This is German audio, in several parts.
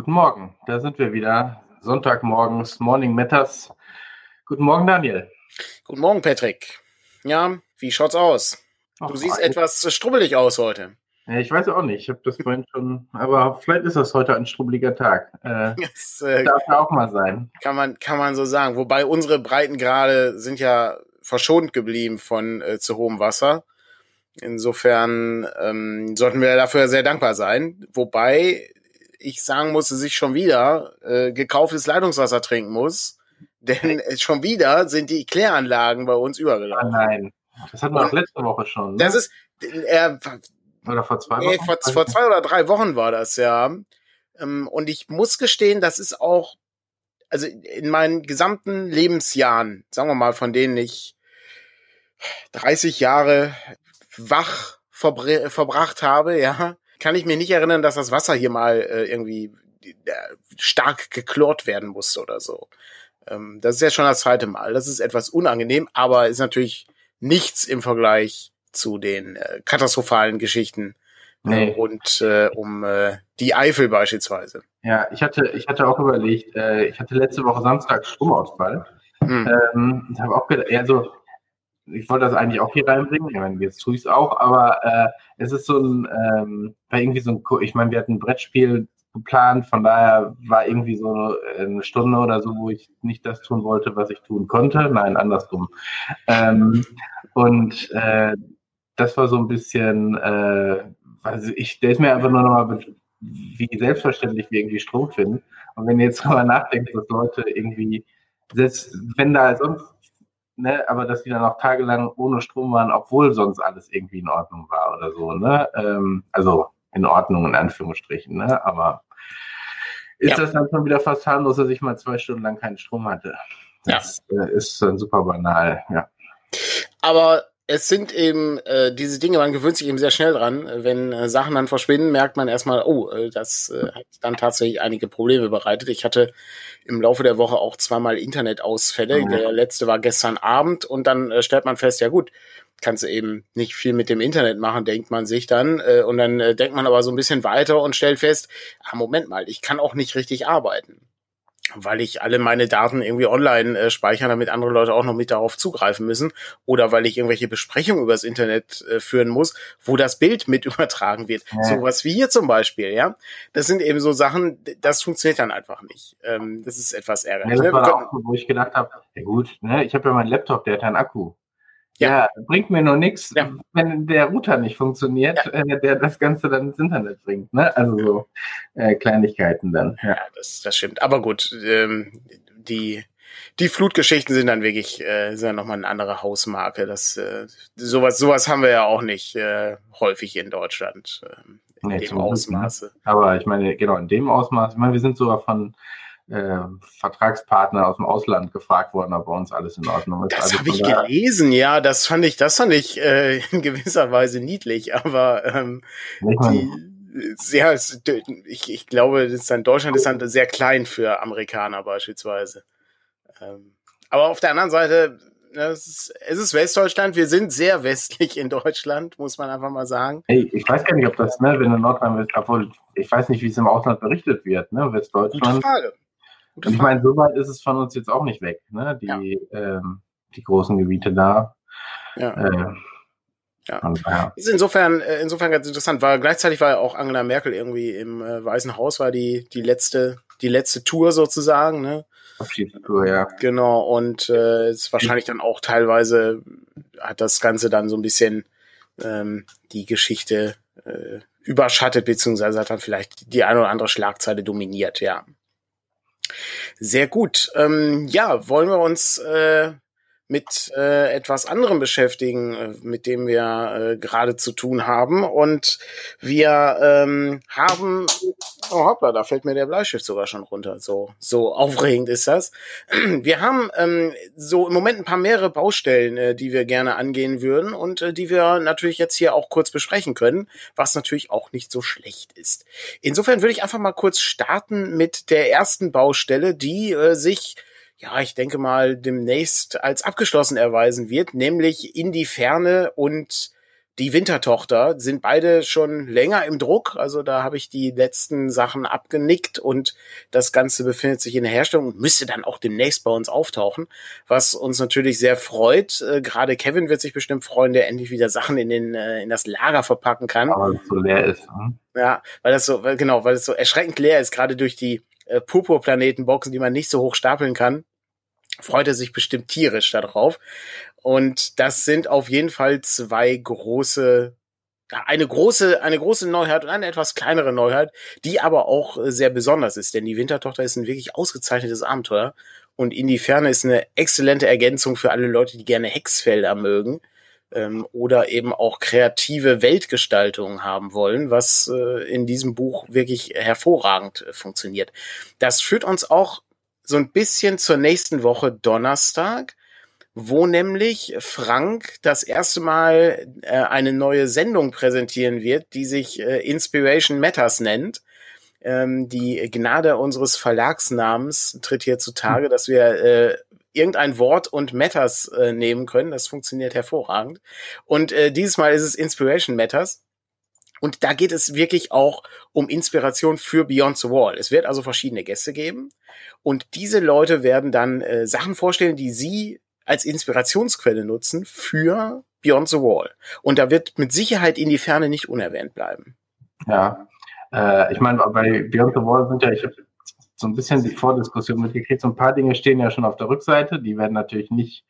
guten Morgen. Da sind wir wieder. Sonntagmorgens, Morning Matters. Guten Morgen, Daniel. Guten Morgen, Patrick. Ja, wie schaut's aus? Du Ach, siehst etwas strubbelig aus heute. Ich weiß auch nicht. Ich habe das vorhin schon, aber vielleicht ist das heute ein strubbeliger Tag. Äh, das äh, darf ja auch mal sein. Kann man, kann man so sagen. Wobei unsere Breitengrade sind ja verschont geblieben von äh, zu hohem Wasser. Insofern ähm, sollten wir dafür sehr dankbar sein. Wobei ich sagen muss, dass ich schon wieder äh, gekauftes Leitungswasser trinken muss. Denn schon wieder sind die Kläranlagen bei uns übergelaufen. Ah, nein, das hatten wir auch letzte Woche schon. Ne? Das ist, äh, oder vor zwei Wochen? Nee, vor, vor zwei oder drei Wochen war das, ja. Ähm, und ich muss gestehen, das ist auch, also in meinen gesamten Lebensjahren, sagen wir mal, von denen ich 30 Jahre wach verbracht habe, ja, kann ich mir nicht erinnern, dass das Wasser hier mal äh, irgendwie äh, stark geklort werden musste oder so. Ähm, das ist ja schon das zweite Mal. Das ist etwas unangenehm, aber ist natürlich nichts im Vergleich zu den äh, katastrophalen Geschichten äh, nee. rund äh, um äh, die Eifel beispielsweise. Ja, ich hatte, ich hatte auch überlegt, ich hatte letzte Woche Samstag Stromausfall. Hm. Ähm, ich habe auch gedacht, also ich wollte das eigentlich auch hier reinbringen, ich meine, jetzt tue ich es auch, aber äh, es ist so ein, ähm, war irgendwie so ein, ich meine, wir hatten ein Brettspiel geplant, von daher war irgendwie so eine Stunde oder so, wo ich nicht das tun wollte, was ich tun konnte, nein, andersrum. Ähm, und äh, das war so ein bisschen, äh, also ich stelle es mir einfach nur nochmal, wie selbstverständlich wir irgendwie Strom finden. Und wenn ihr jetzt drüber nachdenkt, dass Leute irgendwie, selbst wenn da sonst, ne, aber dass die dann auch tagelang ohne Strom waren, obwohl sonst alles irgendwie in Ordnung war oder so, ne? Ähm, also in Ordnung in Anführungsstrichen, ne? Aber ist ja. das dann schon wieder fast harmlos, dass ich mal zwei Stunden lang keinen Strom hatte? Das ja. äh, ist dann super banal, ja. Aber es sind eben äh, diese Dinge, man gewöhnt sich eben sehr schnell dran. Wenn äh, Sachen dann verschwinden, merkt man erstmal, oh, äh, das äh, hat dann tatsächlich einige Probleme bereitet. Ich hatte im Laufe der Woche auch zweimal Internetausfälle. Mhm. Der letzte war gestern Abend und dann äh, stellt man fest, ja gut, kannst du eben nicht viel mit dem Internet machen, denkt man sich dann. Äh, und dann äh, denkt man aber so ein bisschen weiter und stellt fest, ah, Moment mal, ich kann auch nicht richtig arbeiten weil ich alle meine Daten irgendwie online äh, speichere, damit andere Leute auch noch mit darauf zugreifen müssen oder weil ich irgendwelche Besprechungen übers Internet äh, führen muss, wo das Bild mit übertragen wird. Ja. Sowas wie hier zum Beispiel, ja. Das sind eben so Sachen, das funktioniert dann einfach nicht. Ähm, das ist etwas ärgerlich. Ja, das war auch so, wo ich gedacht habe, ja gut, ne, ich habe ja meinen Laptop, der hat einen Akku. Ja, bringt mir nur nichts, ja. wenn der Router nicht funktioniert, ja. äh, der das Ganze dann ins Internet bringt. Ne? Also so äh, Kleinigkeiten dann. Ja, das, das stimmt. Aber gut, ähm, die die Flutgeschichten sind dann wirklich äh, sind dann nochmal eine andere Hausmarke. Das äh, sowas sowas haben wir ja auch nicht äh, häufig in Deutschland äh, in nee, dem Ausmaße. Aber ich meine genau in dem Ausmaß. Ich meine, wir sind sogar von äh, Vertragspartner aus dem Ausland gefragt worden, ob bei uns alles in Ordnung ist. Das also habe ich gelesen, ja, das fand ich, das fand ich äh, in gewisser Weise niedlich, aber ähm, die, ja, ich, ich glaube, das ist dann, Deutschland ist dann sehr klein für Amerikaner beispielsweise. Ähm, aber auf der anderen Seite, ne, es ist, es ist Westdeutschland, wir sind sehr westlich in Deutschland, muss man einfach mal sagen. Hey, ich weiß gar nicht, ob das, ne, wenn in Nordrhein-Westfalen, obwohl ich weiß nicht, wie es im Ausland berichtet wird, ne, Westdeutschland. Gute Frage. Ich meine, so weit ist es von uns jetzt auch nicht weg, ne? Die, ja. ähm, die großen Gebiete da. Ja. Äh, ja. Und, ja. Ist insofern, äh, insofern ganz interessant, weil gleichzeitig war ja auch Angela Merkel irgendwie im äh, Weißen Haus, war die, die letzte, die letzte Tour sozusagen, ne? Abschiedstour, ja. Genau, und äh, ist wahrscheinlich dann auch teilweise hat das Ganze dann so ein bisschen ähm, die Geschichte äh, überschattet, beziehungsweise hat dann vielleicht die eine oder andere Schlagzeile dominiert, ja. Sehr gut. Ähm, ja, wollen wir uns äh, mit äh, etwas anderem beschäftigen, äh, mit dem wir äh, gerade zu tun haben. Und wir ähm, haben, oh hoppla, da fällt mir der Bleistift sogar schon runter. So, so aufregend ist das. Wir haben ähm, so im Moment ein paar mehrere Baustellen, äh, die wir gerne angehen würden und äh, die wir natürlich jetzt hier auch kurz besprechen können, was natürlich auch nicht so schlecht ist. Insofern würde ich einfach mal kurz starten mit der ersten Baustelle, die äh, sich ja, ich denke mal, demnächst als abgeschlossen erweisen wird, nämlich in die Ferne und Die Wintertochter sind beide schon länger im Druck. Also da habe ich die letzten Sachen abgenickt und das Ganze befindet sich in der Herstellung und müsste dann auch demnächst bei uns auftauchen, was uns natürlich sehr freut. Äh, Gerade Kevin wird sich bestimmt freuen, der endlich wieder Sachen in, den, äh, in das Lager verpacken kann. Aber es so leer ist. Hm? Ja, weil das so, weil, genau, weil es so erschreckend leer ist, gerade durch die äh, Purpurplanetenboxen, die man nicht so hoch stapeln kann, freut er sich bestimmt tierisch darauf. Und das sind auf jeden Fall zwei große, eine große, eine große Neuheit und eine etwas kleinere Neuheit, die aber auch äh, sehr besonders ist, denn die Wintertochter ist ein wirklich ausgezeichnetes Abenteuer und in die Ferne ist eine exzellente Ergänzung für alle Leute, die gerne Hexfelder mögen ähm, oder eben auch kreative Weltgestaltungen haben wollen, was äh, in diesem Buch wirklich hervorragend äh, funktioniert. Das führt uns auch so ein bisschen zur nächsten Woche Donnerstag, wo nämlich Frank das erste Mal äh, eine neue Sendung präsentieren wird, die sich äh, Inspiration Matters nennt. Ähm, die Gnade unseres Verlagsnamens tritt hier zutage, dass wir äh, irgendein Wort und Matters äh, nehmen können. Das funktioniert hervorragend. Und äh, dieses Mal ist es Inspiration Matters. Und da geht es wirklich auch um Inspiration für Beyond the Wall. Es wird also verschiedene Gäste geben. Und diese Leute werden dann äh, Sachen vorstellen, die sie als Inspirationsquelle nutzen für Beyond the Wall. Und da wird mit Sicherheit in die Ferne nicht unerwähnt bleiben. Ja, äh, ich meine, bei Beyond the Wall sind ja, ich habe so ein bisschen die Vordiskussion mitgekriegt. So ein paar Dinge stehen ja schon auf der Rückseite. Die werden natürlich nicht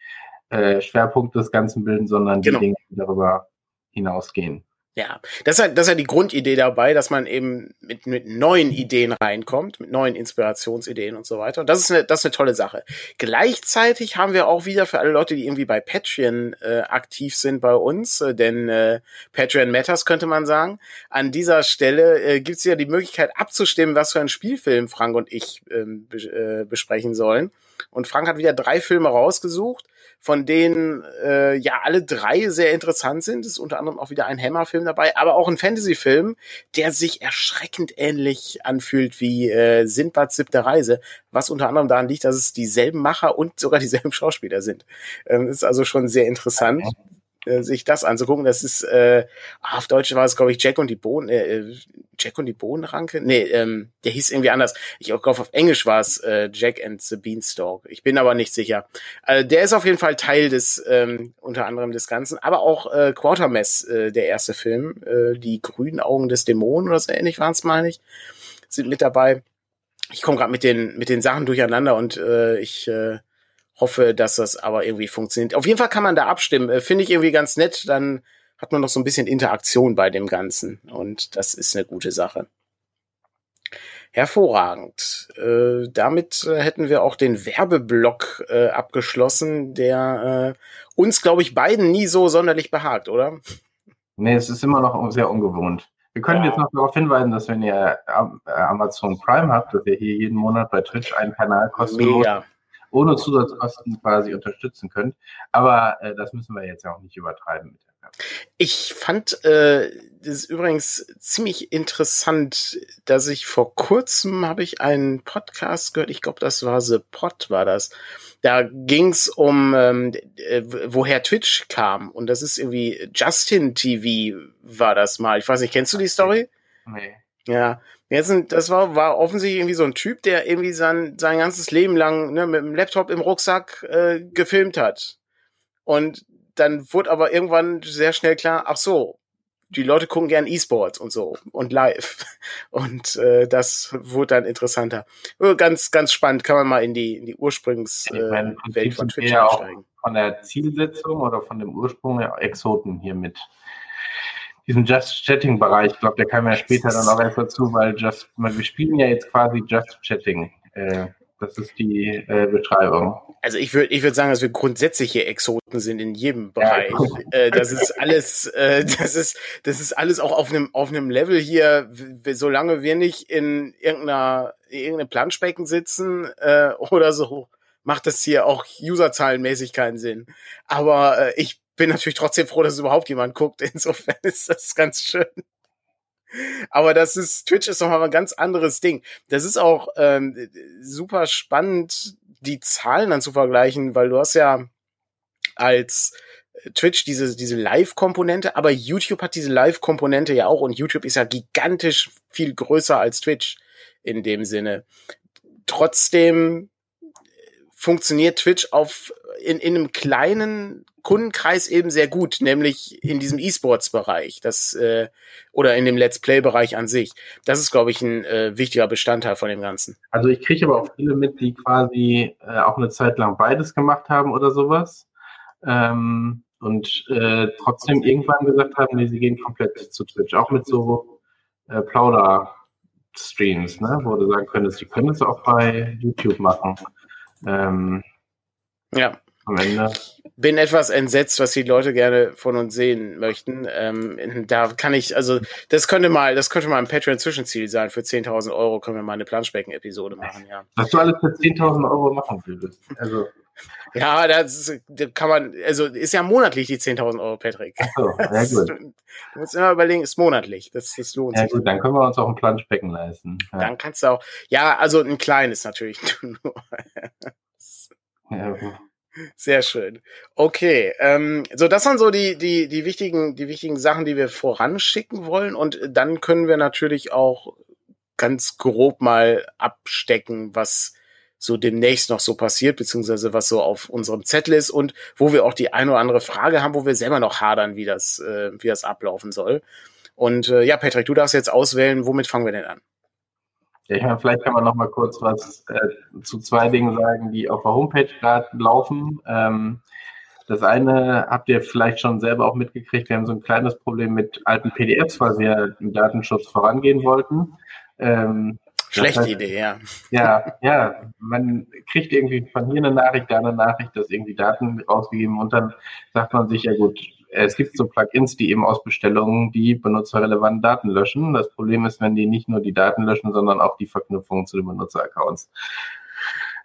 äh, Schwerpunkt des Ganzen bilden, sondern genau. die Dinge, die darüber hinausgehen. Ja, das ist, ja, das ist ja die Grundidee dabei, dass man eben mit, mit neuen Ideen reinkommt, mit neuen Inspirationsideen und so weiter. Und das ist eine, das ist eine tolle Sache. Gleichzeitig haben wir auch wieder für alle Leute, die irgendwie bei Patreon äh, aktiv sind bei uns, äh, denn äh, Patreon Matters könnte man sagen. An dieser Stelle äh, gibt es ja die Möglichkeit abzustimmen, was für einen Spielfilm Frank und ich ähm, äh, besprechen sollen. Und Frank hat wieder drei Filme rausgesucht von denen äh, ja alle drei sehr interessant sind. Es ist unter anderem auch wieder ein Hammer-Film dabei, aber auch ein Fantasy-Film, der sich erschreckend ähnlich anfühlt wie äh, Sindbads siebte Reise, was unter anderem daran liegt, dass es dieselben Macher und sogar dieselben Schauspieler sind. Ähm, ist also schon sehr interessant. Okay äh, sich das anzugucken. Das ist, äh, auf Deutsch war es, glaube ich, Jack und die Bohnen, äh, äh, Jack und die Bohnenranke? Nee, ähm, der hieß irgendwie anders. Ich glaube, auf Englisch war es äh, Jack and the Beanstalk. Ich bin aber nicht sicher. Also der ist auf jeden Fall Teil des, ähm, unter anderem des Ganzen, aber auch äh, Quartermess, äh, der erste Film, äh, die grünen Augen des Dämonen oder so ähnlich waren es, meine ich, sind mit dabei. Ich komme gerade mit den, mit den Sachen durcheinander und äh, ich äh, hoffe, dass das aber irgendwie funktioniert. Auf jeden Fall kann man da abstimmen. Äh, Finde ich irgendwie ganz nett. Dann hat man noch so ein bisschen Interaktion bei dem Ganzen. Und das ist eine gute Sache. Hervorragend. Äh, damit äh, hätten wir auch den Werbeblock äh, abgeschlossen, der äh, uns, glaube ich, beiden nie so sonderlich behagt, oder? Nee, es ist immer noch sehr ungewohnt. Wir können ja. jetzt noch darauf hinweisen, dass wenn ihr Amazon Prime habt, dass ihr hier jeden Monat bei Twitch einen Kanal kostenlos Mega ohne Zusatzkosten quasi unterstützen könnt. Aber äh, das müssen wir jetzt ja auch nicht übertreiben mit der ich fand äh, das ist übrigens ziemlich interessant, dass ich vor kurzem habe ich einen Podcast gehört, ich glaube, das war The Pod, war das. Da ging's um ähm, äh, woher Twitch kam und das ist irgendwie Justin TV war das mal. Ich weiß nicht, kennst du die Story? Nee. Ja, Jetzt, das war, war offensichtlich irgendwie so ein Typ, der irgendwie sein, sein ganzes Leben lang ne, mit dem Laptop im Rucksack äh, gefilmt hat. Und dann wurde aber irgendwann sehr schnell klar, ach so, die Leute gucken gern E-Sports und so und live. Und äh, das wurde dann interessanter. Äh, ganz, ganz spannend, kann man mal in die, in die Ursprungswelt äh, von Twitch einsteigen. Von der Zielsetzung oder von dem Ursprung der Exoten hier mit diesem Just Chatting Bereich, ich glaube, der kam ja später dann auch erst dazu, weil Just, wir spielen ja jetzt quasi Just Chatting. Äh, das ist die äh, Beschreibung. Also ich würde ich würde sagen, dass wir grundsätzlich hier Exoten sind in jedem Bereich. Ja. Äh, das ist alles, äh, das ist, das ist alles auch auf einem auf einem Level hier, solange wir nicht in irgendeiner irgendeinem Planschbecken sitzen äh, oder so, macht das hier auch userzahlenmäßig keinen Sinn. Aber äh, ich bin natürlich trotzdem froh, dass überhaupt jemand guckt. Insofern ist das ganz schön. Aber das ist, Twitch ist nochmal ein ganz anderes Ding. Das ist auch ähm, super spannend, die Zahlen dann zu vergleichen, weil du hast ja als Twitch diese, diese Live-Komponente, aber YouTube hat diese Live-Komponente ja auch und YouTube ist ja gigantisch viel größer als Twitch in dem Sinne. Trotzdem funktioniert Twitch auf in, in einem kleinen Kundenkreis eben sehr gut, nämlich in diesem E-Sports-Bereich, das äh, oder in dem Let's Play-Bereich an sich. Das ist, glaube ich, ein äh, wichtiger Bestandteil von dem Ganzen. Also ich kriege aber auch viele mit, die quasi äh, auch eine Zeit lang beides gemacht haben oder sowas. Ähm, und äh, trotzdem irgendwann gesagt haben, nee, sie gehen komplett zu Twitch, auch mit so äh, Plauder-Streams, ne, wo du sagen könntest, die können es auch bei YouTube machen. Ähm, ja. Am Ende. Bin etwas entsetzt, was die Leute gerne von uns sehen möchten. Ähm, da kann ich, also das könnte mal, das könnte mal ein Patreon-Zwischenziel sein. Für 10.000 Euro können wir mal eine Planschbecken-Episode machen, ja. Was du alles für 10.000 Euro machen würdest. Also. Ja, das, das kann man, also ist ja monatlich die 10.000 Euro, Patrick. Ach so, ja gut. Du musst immer überlegen, ist monatlich. Das, das lohnt ja, sich. Ja gut, dann können wir uns auch ein Planschbecken leisten. Ja. Dann kannst du auch, ja, also ein kleines natürlich nur. ja, sehr schön. Okay, ähm, so das sind so die die die wichtigen die wichtigen Sachen, die wir voranschicken wollen und dann können wir natürlich auch ganz grob mal abstecken, was so demnächst noch so passiert, beziehungsweise was so auf unserem Zettel ist und wo wir auch die eine oder andere Frage haben, wo wir selber noch hadern, wie das, äh, wie das ablaufen soll. Und äh, ja, Patrick, du darfst jetzt auswählen, womit fangen wir denn an? Ja, ich meine, vielleicht kann man noch mal kurz was äh, zu zwei Dingen sagen, die auf der Homepage gerade laufen. Ähm, das eine habt ihr vielleicht schon selber auch mitgekriegt. Wir haben so ein kleines Problem mit alten PDFs, weil wir im Datenschutz vorangehen wollten. Ähm, Schlechte heißt, Idee, ja. Ja, ja. Man kriegt irgendwie von hier eine Nachricht, da eine Nachricht, dass irgendwie Daten rausgegeben und dann sagt man sich, ja gut, es gibt so Plugins, die eben aus Bestellungen die benutzerrelevanten Daten löschen. Das Problem ist, wenn die nicht nur die Daten löschen, sondern auch die Verknüpfungen zu den Benutzeraccounts.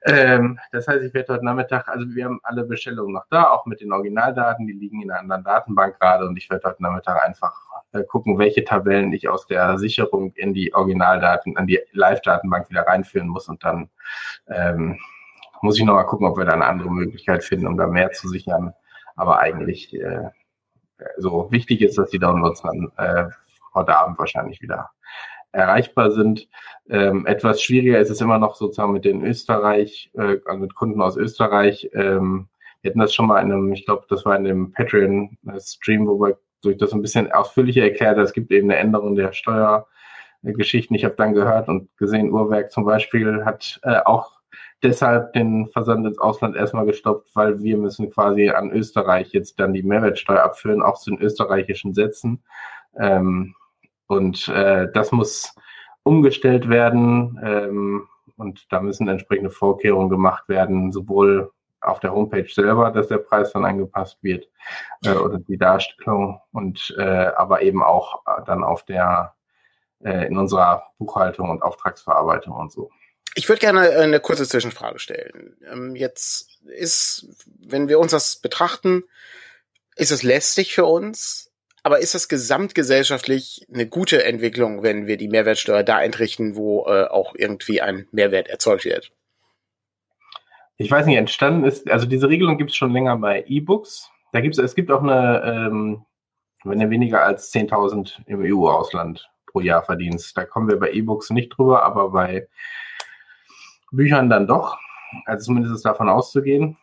Ähm, das heißt, ich werde heute Nachmittag, also wir haben alle Bestellungen noch da, auch mit den Originaldaten, die liegen in einer anderen Datenbank gerade und ich werde heute Nachmittag einfach äh, gucken, welche Tabellen ich aus der Sicherung in die Originaldaten, an die Live-Datenbank wieder reinführen muss und dann ähm, muss ich nochmal gucken, ob wir da eine andere Möglichkeit finden, um da mehr zu sichern. Aber eigentlich äh, so wichtig ist, dass die Downloads dann äh, heute Abend wahrscheinlich wieder erreichbar sind. Ähm, etwas schwieriger ist es immer noch sozusagen mit den Österreich, äh, also mit Kunden aus Österreich. Ähm, wir hatten das schon mal in einem, ich glaube, das war in dem Patreon-Stream, wo wir durch das ein bisschen ausführlicher erklärt, es gibt eben eine Änderung der Steuergeschichten. Ich habe dann gehört und gesehen, Uhrwerk zum Beispiel hat äh, auch deshalb den Versand ins Ausland erstmal gestoppt, weil wir müssen quasi an Österreich jetzt dann die Mehrwertsteuer abführen, auch zu den österreichischen Sätzen. Ähm, und äh, das muss umgestellt werden ähm, und da müssen entsprechende Vorkehrungen gemacht werden, sowohl auf der Homepage selber, dass der Preis dann angepasst wird äh, oder die Darstellung und äh, aber eben auch dann auf der äh, in unserer Buchhaltung und Auftragsverarbeitung und so. Ich würde gerne eine kurze Zwischenfrage stellen. Ähm, jetzt ist, wenn wir uns das betrachten, ist es lästig für uns, aber ist das gesamtgesellschaftlich eine gute Entwicklung, wenn wir die Mehrwertsteuer da entrichten, wo äh, auch irgendwie ein Mehrwert erzeugt wird? Ich weiß nicht, entstanden ist, also diese Regelung gibt es schon länger bei E-Books. Da gibt es, es gibt auch eine, ähm, wenn ihr weniger als 10.000 im EU-Ausland pro Jahr verdienst. Da kommen wir bei E-Books nicht drüber, aber bei Büchern dann doch. Also zumindest ist davon auszugehen.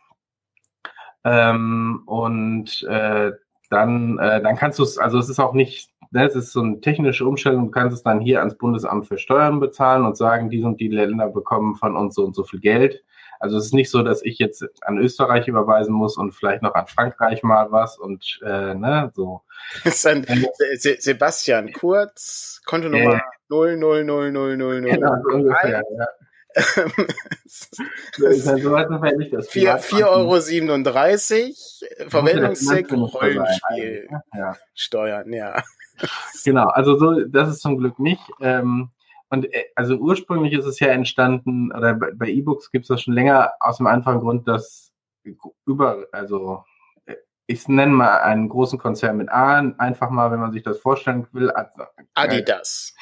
Ähm, und äh, dann, äh, dann kannst du es, also es ist auch nicht, ne, es ist so eine technische Umstellung, du kannst es dann hier ans Bundesamt für Steuern bezahlen und sagen, die und die Länder bekommen von uns so und so viel Geld. Also es ist nicht so, dass ich jetzt an Österreich überweisen muss und vielleicht noch an Frankreich mal was und äh, ne, so. Das ein Se Sebastian Kurz, Kontonummer äh, 0000000. Genau, so ungefähr, ja. 4,37 Euro 37, Verwendungszweck Rollenspiel. Ja. Steuern, ja. Genau, also so, das ist zum Glück nicht. Ähm, und äh, also ursprünglich ist es ja entstanden, oder bei E-Books gibt es das schon länger, aus dem einfachen Grund, dass über, also äh, ich nenne mal einen großen Konzern mit A, einfach mal, wenn man sich das vorstellen will. Adidas.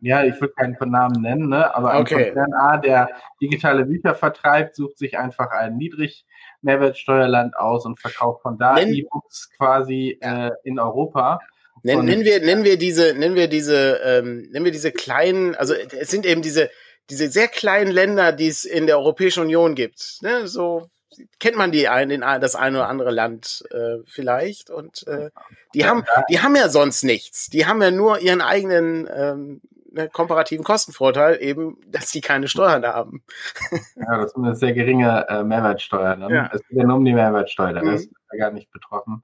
Ja, ich will keinen Namen nennen, ne? aber ein okay. Konzern A, der digitale Bücher vertreibt, sucht sich einfach ein niedrig Mehrwertsteuerland aus und verkauft von da E-Books quasi äh, in Europa. Nennen, nennen wir, nennen wir diese, nennen wir diese, ähm, nennen wir diese kleinen, also es sind eben diese, diese sehr kleinen Länder, die es in der Europäischen Union gibt. Ne? So kennt man die ein, in das eine oder andere Land äh, vielleicht und äh, die haben die haben ja sonst nichts. Die haben ja nur ihren eigenen ähm, ne, komparativen Kostenvorteil, eben, dass die keine Steuern haben. ja, das ist eine sehr geringe äh, Mehrwertsteuer. Ne? Ja. Es geht ja nur um die Mehrwertsteuer, mhm. ist ja gar nicht betroffen.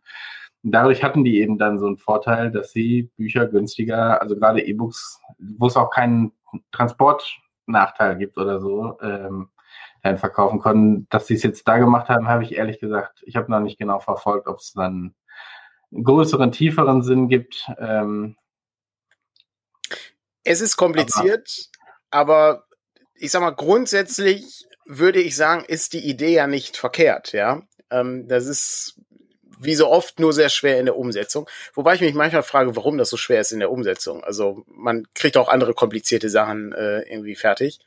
Und dadurch hatten die eben dann so einen Vorteil, dass sie Bücher günstiger, also gerade E-Books, wo es auch keinen Transportnachteil gibt oder so, ähm, dann verkaufen konnten. Dass sie es jetzt da gemacht haben, habe ich ehrlich gesagt, ich habe noch nicht genau verfolgt, ob es dann einen größeren, tieferen Sinn gibt. Ähm, es ist kompliziert, aber, aber ich sag mal, grundsätzlich würde ich sagen, ist die Idee ja nicht verkehrt, ja. Ähm, das ist wie so oft nur sehr schwer in der Umsetzung. Wobei ich mich manchmal frage, warum das so schwer ist in der Umsetzung. Also man kriegt auch andere komplizierte Sachen äh, irgendwie fertig.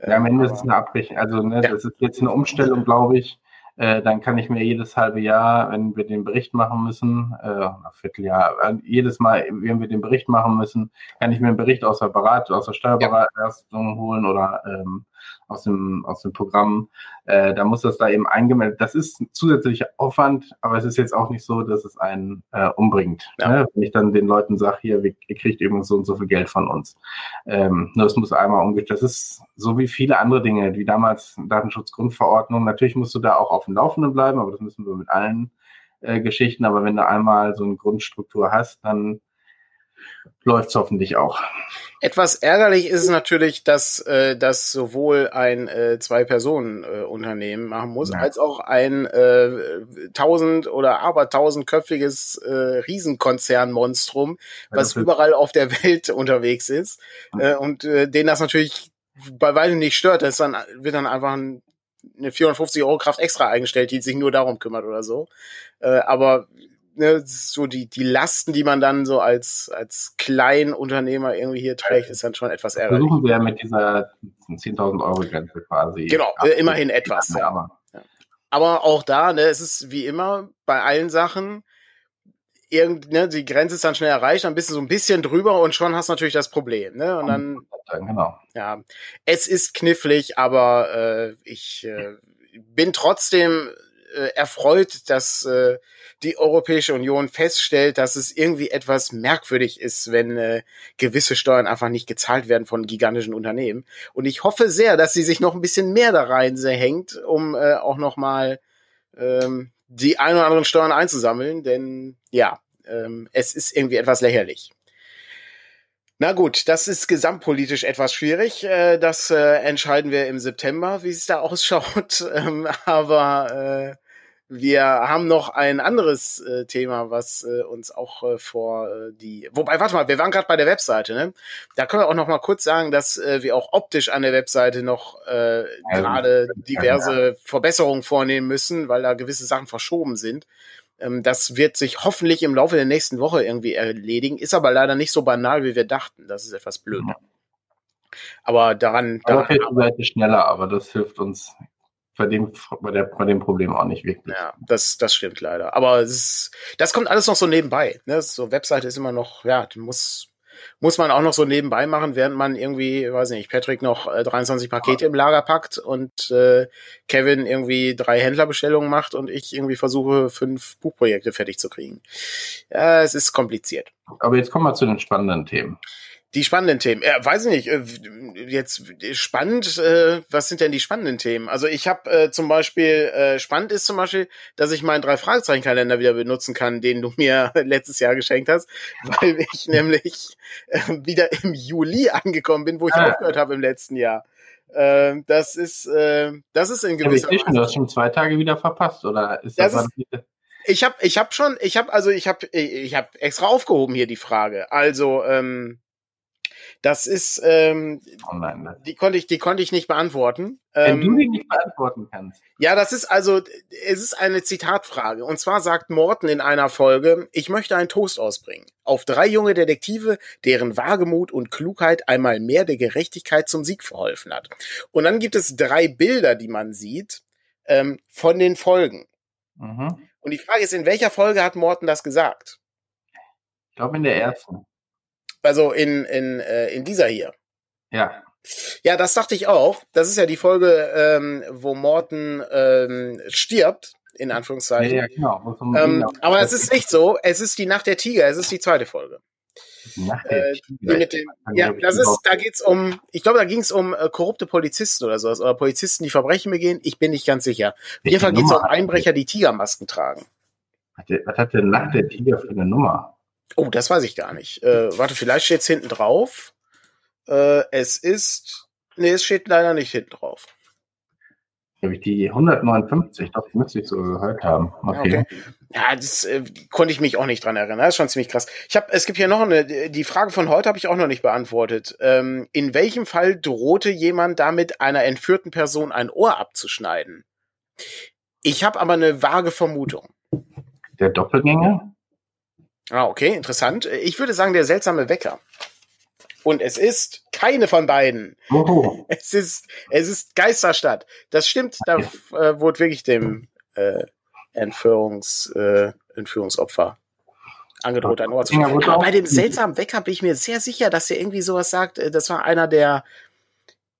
Ja, am Ende ist es eine Abbrechung. Also ne, ja. das ist jetzt eine Umstellung, glaube ich. Äh, dann kann ich mir jedes halbe Jahr, wenn wir den Bericht machen müssen, äh, Vierteljahr, äh, jedes Mal, wenn wir den Bericht machen müssen, kann ich mir einen Bericht aus der Beratung, aus der Steuerberatung ja. holen oder ähm, aus dem, aus dem Programm. Äh, da muss das da eben eingemeldet. Das ist ein zusätzlicher Aufwand, aber es ist jetzt auch nicht so, dass es einen äh, umbringt. Ja. Ne? Wenn ich dann den Leuten sage, hier, ihr kriegt übrigens so und so viel Geld von uns. Ähm, nur es muss einmal umgestellt. Das ist so wie viele andere Dinge, wie damals Datenschutzgrundverordnung. Natürlich musst du da auch auf dem Laufenden bleiben, aber das müssen wir mit allen äh, Geschichten. Aber wenn du einmal so eine Grundstruktur hast, dann läuft es hoffentlich auch. Etwas ärgerlich ist es natürlich, dass äh, das sowohl ein äh, Zwei-Personen-Unternehmen äh, machen muss, ja. als auch ein äh, tausend oder aber tausendköpfiges äh, Riesenkonzernmonstrum, was überall auf der Welt unterwegs ist äh, und äh, den das natürlich bei weitem nicht stört. Das dann wird dann einfach ein, eine 450 Euro Kraft extra eingestellt, die sich nur darum kümmert oder so. Äh, aber ne, so die, die Lasten, die man dann so als, als Kleinunternehmer irgendwie hier trägt, ist dann schon etwas ärgerlich. Versuchen wir mit dieser 10.000 Euro Grenze quasi. Genau, äh, immerhin etwas. Ja, aber. Ja. aber auch da, ne, es ist wie immer bei allen Sachen, irgend, ne, die Grenze ist dann schnell erreicht, dann bist du so ein bisschen drüber und schon hast du natürlich das Problem. Ne? Und dann, genau. ja, es ist knifflig, aber äh, ich äh, bin trotzdem äh, erfreut, dass äh, die Europäische Union feststellt, dass es irgendwie etwas merkwürdig ist, wenn äh, gewisse Steuern einfach nicht gezahlt werden von gigantischen Unternehmen. Und ich hoffe sehr, dass sie sich noch ein bisschen mehr da rein hängt, um äh, auch noch mal ähm, die ein oder anderen Steuern einzusammeln, denn ja, ähm, es ist irgendwie etwas lächerlich. Na gut, das ist gesamtpolitisch etwas schwierig. Äh, das äh, entscheiden wir im September, wie es da ausschaut. Ähm, aber äh, wir haben noch ein anderes äh, Thema, was äh, uns auch äh, vor äh, die. Wobei, warte mal, wir waren gerade bei der Webseite, ne? Da können wir auch noch mal kurz sagen, dass äh, wir auch optisch an der Webseite noch äh, gerade diverse Verbesserungen vornehmen müssen, weil da gewisse Sachen verschoben sind. Ähm, das wird sich hoffentlich im Laufe der nächsten Woche irgendwie erledigen, ist aber leider nicht so banal, wie wir dachten. Das ist etwas blöd. Mhm. Aber daran. daran aber Seite schneller, aber das hilft uns bei dem, bei, der, bei dem Problem auch nicht wirklich. Ja, das, das stimmt leider. Aber es ist, das kommt alles noch so nebenbei. Ne? So Webseite ist immer noch, ja, muss, muss man auch noch so nebenbei machen, während man irgendwie, weiß nicht, Patrick noch äh, 23 Pakete im Lager packt und äh, Kevin irgendwie drei Händlerbestellungen macht und ich irgendwie versuche, fünf Buchprojekte fertig zu kriegen. Ja, es ist kompliziert. Aber jetzt kommen wir zu den spannenden Themen. Die spannenden Themen. Ja, weiß ich nicht. Äh, jetzt spannend. Äh, was sind denn die spannenden Themen? Also ich habe äh, zum Beispiel äh, spannend ist zum Beispiel, dass ich meinen drei Fragezeichen Kalender wieder benutzen kann, den du mir letztes Jahr geschenkt hast, weil ich nämlich äh, wieder im Juli angekommen bin, wo ich ah. aufgehört habe im letzten Jahr. Äh, das ist äh, das ist in gewisser ja, Du hast schon zwei Tage wieder verpasst oder ist das, das ist, ich habe ich habe schon ich habe also ich habe ich habe extra aufgehoben hier die Frage. Also ähm, Das ist, ähm, nein, das, die konnte ich, die konnte ich nicht beantworten. wenn du Ähm, die nicht beantworten kannst. ja, das ist also, es ist eine Zitatfrage. Und zwar sagt Morton in einer Folge, ich möchte einen Toast ausbringen. Auf drei junge Detektive, deren Wagemut und Klugheit einmal mehr der Gerechtigkeit zum Sieg verholfen hat. Und dann gibt es drei Bilder, die man sieht, ähm, von den Folgen. Mhm. Und die Frage ist, in welcher Folge hat Morton das gesagt? Ich glaube in der ersten. Also in, in, äh, in dieser hier. Ja. Ja, das dachte ich auch. Das ist ja die Folge, ähm, wo Morton ähm, stirbt, in Ja, Anführungszeichen. ja, genau. Es um Ähm, aber es ist nicht so. Es ist die Nacht der Tiger. Es ist die zweite Folge. Nach der Äh, Tiger. die mit dem, ja, das ist, da geht's um, ich glaube, da ging es um äh, korrupte Polizisten oder sowas, oder Polizisten, die Verbrechen begehen. Ich bin nicht ganz sicher. Auf jeden Fall geht's Nummer um? Einbrecher, die Tigermasken tragen. Was hat- denn nach der Tiger für eine Nummer? Oh, das weiß ich gar nicht. Äh, warte, vielleicht steht's hinten drauf. Äh, es ist, nee, es steht leider nicht hinten drauf. Glaube ich die 159. Doch, die müsste ich so gehört haben. Okay. Ja, das äh, konnte ich mich auch nicht dran erinnern. Das ist schon ziemlich krass. Ich habe, es gibt hier noch eine, die Frage von heute habe ich auch noch nicht beantwortet. Ähm, in welchem Fall drohte jemand damit, einer entführten Person ein Ohr abzuschneiden? Ich habe aber eine vage Vermutung. Der Doppelgänger? Ah, okay, interessant. Ich würde sagen, der seltsame Wecker. Und es ist keine von beiden. Oho. Es ist, es ist Geisterstadt. Das stimmt, da äh, wurde wirklich dem äh, Entführungs, äh, Entführungsopfer angedroht, ein Ohr zu Aber bei dem seltsamen Wecker bin ich mir sehr sicher, dass er irgendwie sowas sagt. Äh, Das war einer der,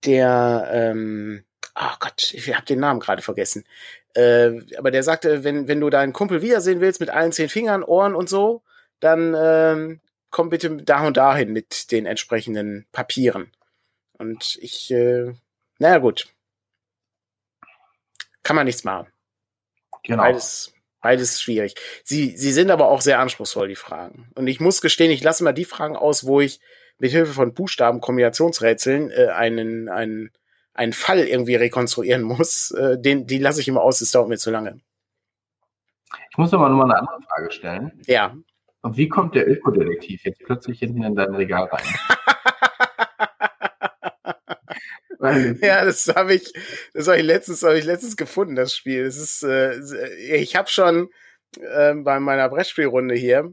der, ähm, oh Gott, ich habe den Namen gerade vergessen. Äh, aber der sagte, wenn, wenn du deinen Kumpel wiedersehen willst mit allen zehn Fingern, Ohren und so, dann ähm, komm bitte da und dahin mit den entsprechenden Papieren. Und ich, äh, naja gut. Kann man nichts machen. Genau. Beides, beides schwierig. Sie, sie sind aber auch sehr anspruchsvoll, die Fragen. Und ich muss gestehen, ich lasse mal die Fragen aus, wo ich mit Hilfe von Buchstaben-Kombinationsrätseln äh, einen, einen, einen Fall irgendwie rekonstruieren muss. Äh, den, die lasse ich immer aus, das dauert mir zu lange. Ich muss aber nur mal eine andere Frage stellen. Ja. Und wie kommt der Ökodetektiv jetzt plötzlich hinten in dein Regal rein? Ja, das habe ich, das habe ich letztens, habe ich letztens gefunden, das Spiel. Das ist, äh, ich habe schon äh, bei meiner Brettspielrunde hier,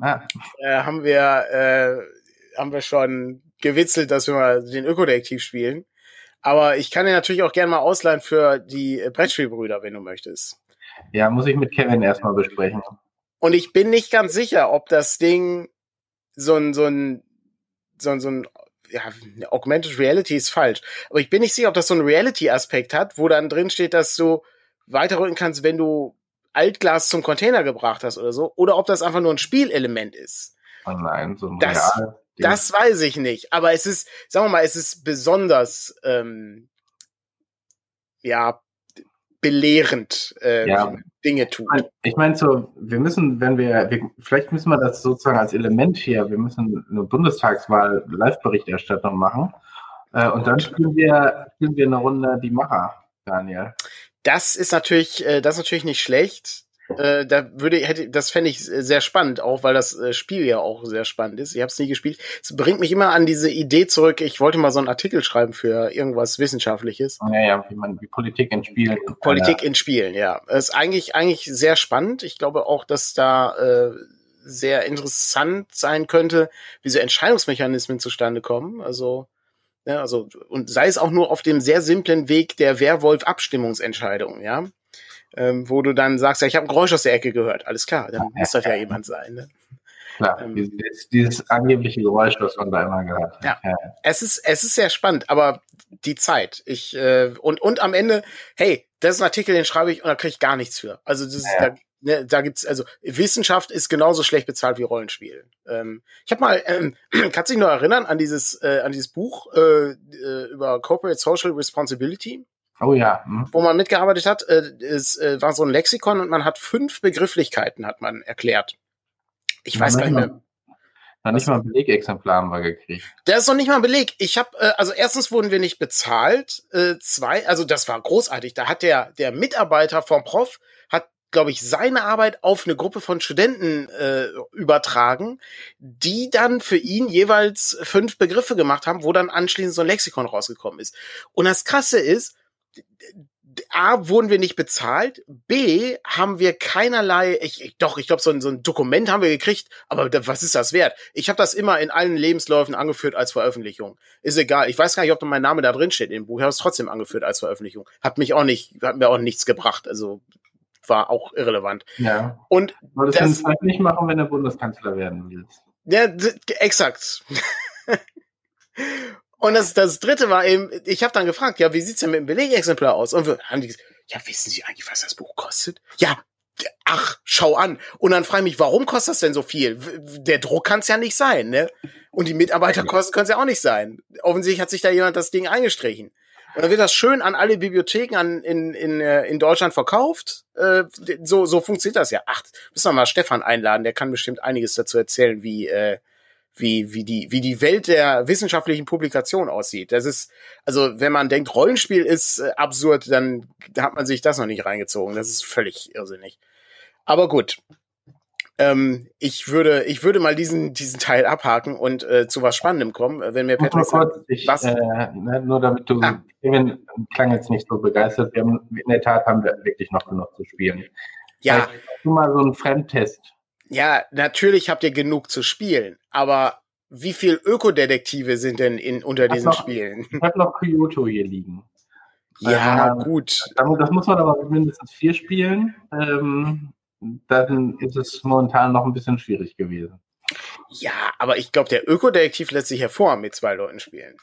ah, äh, haben wir, äh, haben wir schon gewitzelt, dass wir mal den Ökodetektiv spielen. Aber ich kann dir natürlich auch gerne mal ausleihen für die äh, Brettspielbrüder, wenn du möchtest. ja, muss ich mit Kevin erstmal besprechen. Und ich bin nicht ganz sicher, ob das Ding so ein, so ein, so ein, so ein ja, Augmented Reality ist falsch. Aber ich bin nicht sicher, ob das so einen Reality-Aspekt hat, wo dann drin steht, dass du weiterrücken kannst, wenn du Altglas zum Container gebracht hast oder so, oder ob das einfach nur ein Spielelement ist. Oh nein, so ein Das-. Das weiß ich nicht. Aber es ist, sagen wir mal, es ist besonders, ähm, ja, belehrend, äh, Ja. Dinge tut. Ich meine, so, wir müssen, wenn wir, wir, vielleicht müssen wir das sozusagen als Element hier, wir müssen eine Bundestagswahl Live-Berichterstattung machen. Äh, und dann spielen wir, spielen wir eine Runde die Macher, Daniel. Das ist natürlich, äh, das ist natürlich nicht schlecht. Äh, da würde hätte das fände ich sehr spannend, auch weil das äh, Spiel ja auch sehr spannend ist. Ich habe es nie gespielt. Es bringt mich immer an diese Idee zurück. Ich wollte mal so einen Artikel schreiben für irgendwas Wissenschaftliches. Ja, ja, wie man, wie Politik in Spielen. Politik in Spielen, ja. Es ist eigentlich eigentlich sehr spannend. Ich glaube auch, dass da äh, sehr interessant sein könnte, wie so Entscheidungsmechanismen zustande kommen. Also ja, also und sei es auch nur auf dem sehr simplen Weg der Werwolf-Abstimmungsentscheidung, ja. Ähm, wo du dann sagst, ja, ich habe ein Geräusch aus der Ecke gehört. Alles klar, dann muss das ja jemand sein. Ne? Klar, ähm, dieses, dieses angebliche Geräusch, was man da immer gehört hat. Ja. Es ist, es ist sehr spannend, aber die Zeit. Ich, äh, und, und am Ende, hey, das ist ein Artikel, den schreibe ich und da kriege ich gar nichts für. Also das, Ja. da, ne, da gibt's, also Wissenschaft ist genauso schlecht bezahlt wie Rollenspiel. Ähm, ich habe mal, ähm, kannst du dich noch erinnern an dieses, äh, an dieses Buch äh, äh, über Corporate Social Responsibility? Oh ja. Hm. wo man mitgearbeitet hat, äh, es äh, war so ein Lexikon und man hat fünf Begrifflichkeiten, hat man erklärt. Ich weiß gar nicht mehr. Noch nicht mal ein Belegexemplar haben wir gekriegt. Der ist noch nicht mal ein Beleg. Ich habe, äh, also erstens wurden wir nicht bezahlt. Äh, zwei, also das war großartig. Da hat der der Mitarbeiter vom Prof hat glaube ich, seine Arbeit auf eine Gruppe von Studenten äh, übertragen, die dann für ihn jeweils fünf Begriffe gemacht haben, wo dann anschließend so ein Lexikon rausgekommen ist. Und das Krasse ist, A, wurden wir nicht bezahlt, B, haben wir keinerlei, ich, ich doch, ich glaube, so ein, so ein Dokument haben wir gekriegt, aber da, was ist das wert? Ich habe das immer in allen Lebensläufen angeführt als Veröffentlichung. Ist egal, ich weiß gar nicht, ob mein Name da drin steht im Buch, ich habe es trotzdem angeführt als Veröffentlichung. Hat mich auch nicht, hat mir auch nichts gebracht, also war auch irrelevant. Ja. Und Aber das, das kannst du halt nicht machen, wenn du Bundeskanzler werden willst. Ja, exakt. Und das, das dritte war eben, ich habe dann gefragt, ja, wie sieht's denn mit dem Belegexemplar aus? Und wir haben die gesagt, ja, wissen Sie eigentlich, was das Buch kostet? Ja, ach, schau an. Und dann frage ich mich, warum kostet das denn so viel? Der Druck kann es ja nicht sein, ne? Und die Mitarbeiterkosten können es ja auch nicht sein. Offensichtlich hat sich da jemand das Ding eingestrichen. Und dann wird das schön an alle Bibliotheken an, in, in, äh, in Deutschland verkauft. Äh, so, so funktioniert das ja. Ach, müssen wir mal Stefan einladen, der kann bestimmt einiges dazu erzählen, wie, äh, wie, wie, die, wie die Welt der wissenschaftlichen Publikation aussieht. Das ist, also wenn man denkt, Rollenspiel ist äh, absurd, dann hat man sich das noch nicht reingezogen. Das ist völlig irrsinnig. Aber gut. Ähm, ich würde, ich würde mal diesen, diesen Teil abhaken und äh, zu was Spannendem kommen, wenn mir Patrick sagt, ich, was? Äh, ne, nur damit du, ah. Kevin klang jetzt nicht so begeistert. Wir haben, in der Tat haben wir wirklich noch genug zu spielen. Ja. Vielleicht du mal so einen Fremdtest ja, natürlich habt ihr genug zu spielen, aber wie viel Ökodetektive sind denn in, unter diesen noch, Spielen? Ich habe noch Kyoto hier liegen. Ja, ähm, gut. Das muss man aber mindestens vier spielen. Ähm, dann ist es momentan noch ein bisschen schwierig gewesen. Ja, aber ich glaube, der Ökodetektiv lässt sich hervor mit zwei Leuten spielen.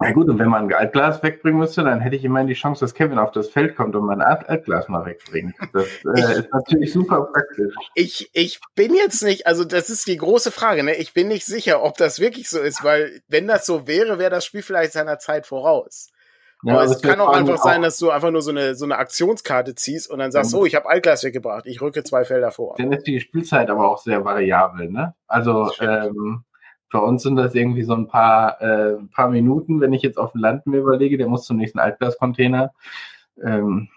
Na gut, und wenn man ein Altglas wegbringen müsste, dann hätte ich immerhin die Chance, dass Kevin auf das Feld kommt und mein Altglas mal wegbringt. Das äh, ich, ist natürlich super praktisch. Ich, ich bin jetzt nicht, also das ist die große Frage, ne? Ich bin nicht sicher, ob das wirklich so ist, weil wenn das so wäre, wäre das Spiel vielleicht seiner Zeit voraus. Ja, aber es kann auch einfach sein, dass du einfach nur so eine, so eine Aktionskarte ziehst und dann sagst, ja. oh, ich habe Altglas weggebracht, ich rücke zwei Felder vor. Dann ist die Spielzeit aber auch sehr variabel, ne? Also ähm, bei uns sind das irgendwie so ein paar, äh, paar Minuten, wenn ich jetzt auf dem Land mir überlege, der muss zum nächsten Altglascontainer. Ähm,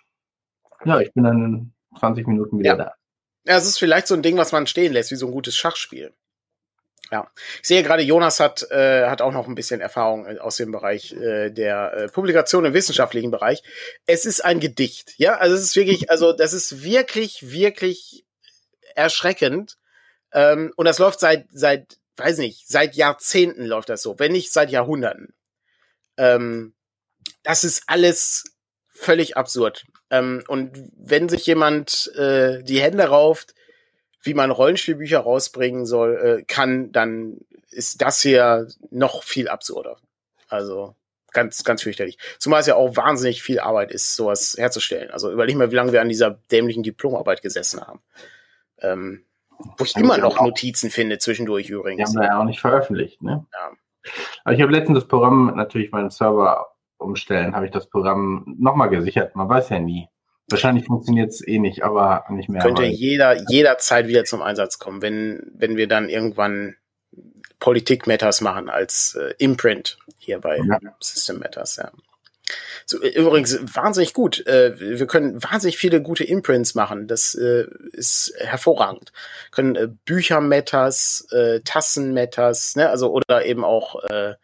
ja, ich bin dann in 20 Minuten wieder ja. da. Ja, es ist vielleicht so ein Ding, was man stehen lässt, wie so ein gutes Schachspiel. Ja, ich sehe gerade, Jonas hat, äh, hat auch noch ein bisschen Erfahrung äh, aus dem Bereich äh, der äh, Publikation im wissenschaftlichen Bereich. Es ist ein Gedicht, ja, also es ist wirklich, also das ist wirklich, wirklich erschreckend. Ähm, und das läuft seit seit weiß nicht, seit Jahrzehnten läuft das so, wenn nicht seit Jahrhunderten. Ähm, das ist alles völlig absurd. Ähm, und wenn sich jemand äh, die Hände rauft, wie man Rollenspielbücher rausbringen soll, äh, kann, dann ist das hier noch viel absurder. Also ganz, ganz fürchterlich. Zumal es ja auch wahnsinnig viel Arbeit ist, sowas herzustellen. Also überleg mal, wie lange wir an dieser dämlichen Diplomarbeit gesessen haben. Ähm, wo ich immer noch Notizen finde, zwischendurch übrigens. Die haben wir ja auch nicht veröffentlicht, ne? Ja. Aber ich habe letztens das Programm, natürlich meinen Server umstellen, habe ich das Programm nochmal gesichert. Man weiß ja nie. Wahrscheinlich funktioniert es eh nicht, aber nicht mehr. Könnte jeder, jederzeit wieder zum Einsatz kommen, wenn, wenn wir dann irgendwann Politik Matters machen als äh, Imprint hier bei ja. System Matters, ja. So, äh, übrigens, wahnsinnig gut. Äh, wir können wahnsinnig viele gute Imprints machen. Das äh, ist hervorragend. Können äh, Büchermetas, äh, Tassenmetas, ne, also oder eben auch äh,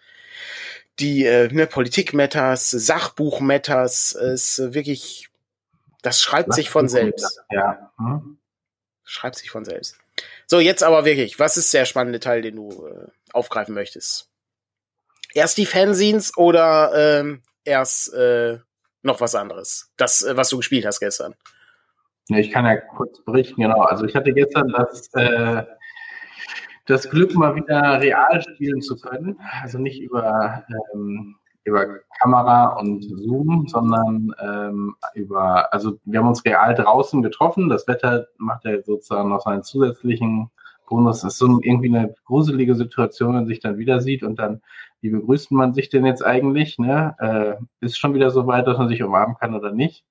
die äh, ne, Politikmetas, Sachbuchmetas, ist wirklich, das schreibt sich von selbst. Ja. Hm. Schreibt sich von selbst. So, jetzt aber wirklich, was ist der spannende Teil, den du äh, aufgreifen möchtest? Erst die Fanzines oder ähm, erst äh, noch was anderes. Das, äh, was du gespielt hast gestern. Ja, ich kann ja kurz berichten, genau. Also ich hatte gestern das, äh, das Glück, mal wieder real spielen zu können. Also nicht über, ähm, über Kamera und Zoom, sondern ähm, über, also wir haben uns real draußen getroffen. Das Wetter macht ja sozusagen noch seinen zusätzlichen Bonus. Das ist so irgendwie eine gruselige Situation, wenn man sich dann wieder sieht und dann wie begrüßt man sich denn jetzt eigentlich? Ne? Äh, ist schon wieder so weit, dass man sich umarmen kann oder nicht?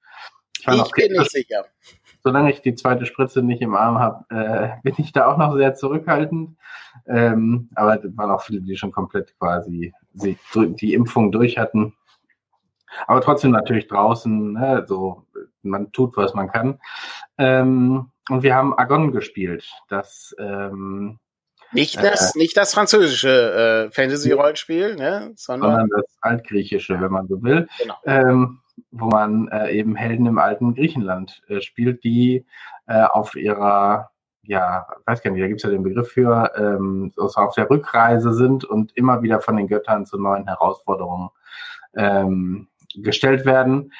Ich, ich bin nicht sicher. Solange ich die zweite Spritze nicht im Arm habe, äh, bin ich da auch noch sehr zurückhaltend. Ähm, aber es waren auch viele, die schon komplett quasi die Impfung durch hatten. Aber trotzdem natürlich draußen, ne, so man tut, was man kann. Ähm, und wir haben Agon gespielt. Das ähm, nicht das, äh, nicht das französische äh, Fantasy-Rollenspiel, ne? sondern, sondern, das altgriechische, wenn man so will. Genau. Ähm, wo man äh, eben Helden im alten Griechenland äh, spielt, die äh, auf ihrer, ja, weiß gar nicht, da gibt es ja den Begriff für, ähm, also auf der Rückreise sind und immer wieder von den Göttern zu neuen Herausforderungen ähm, gestellt werden.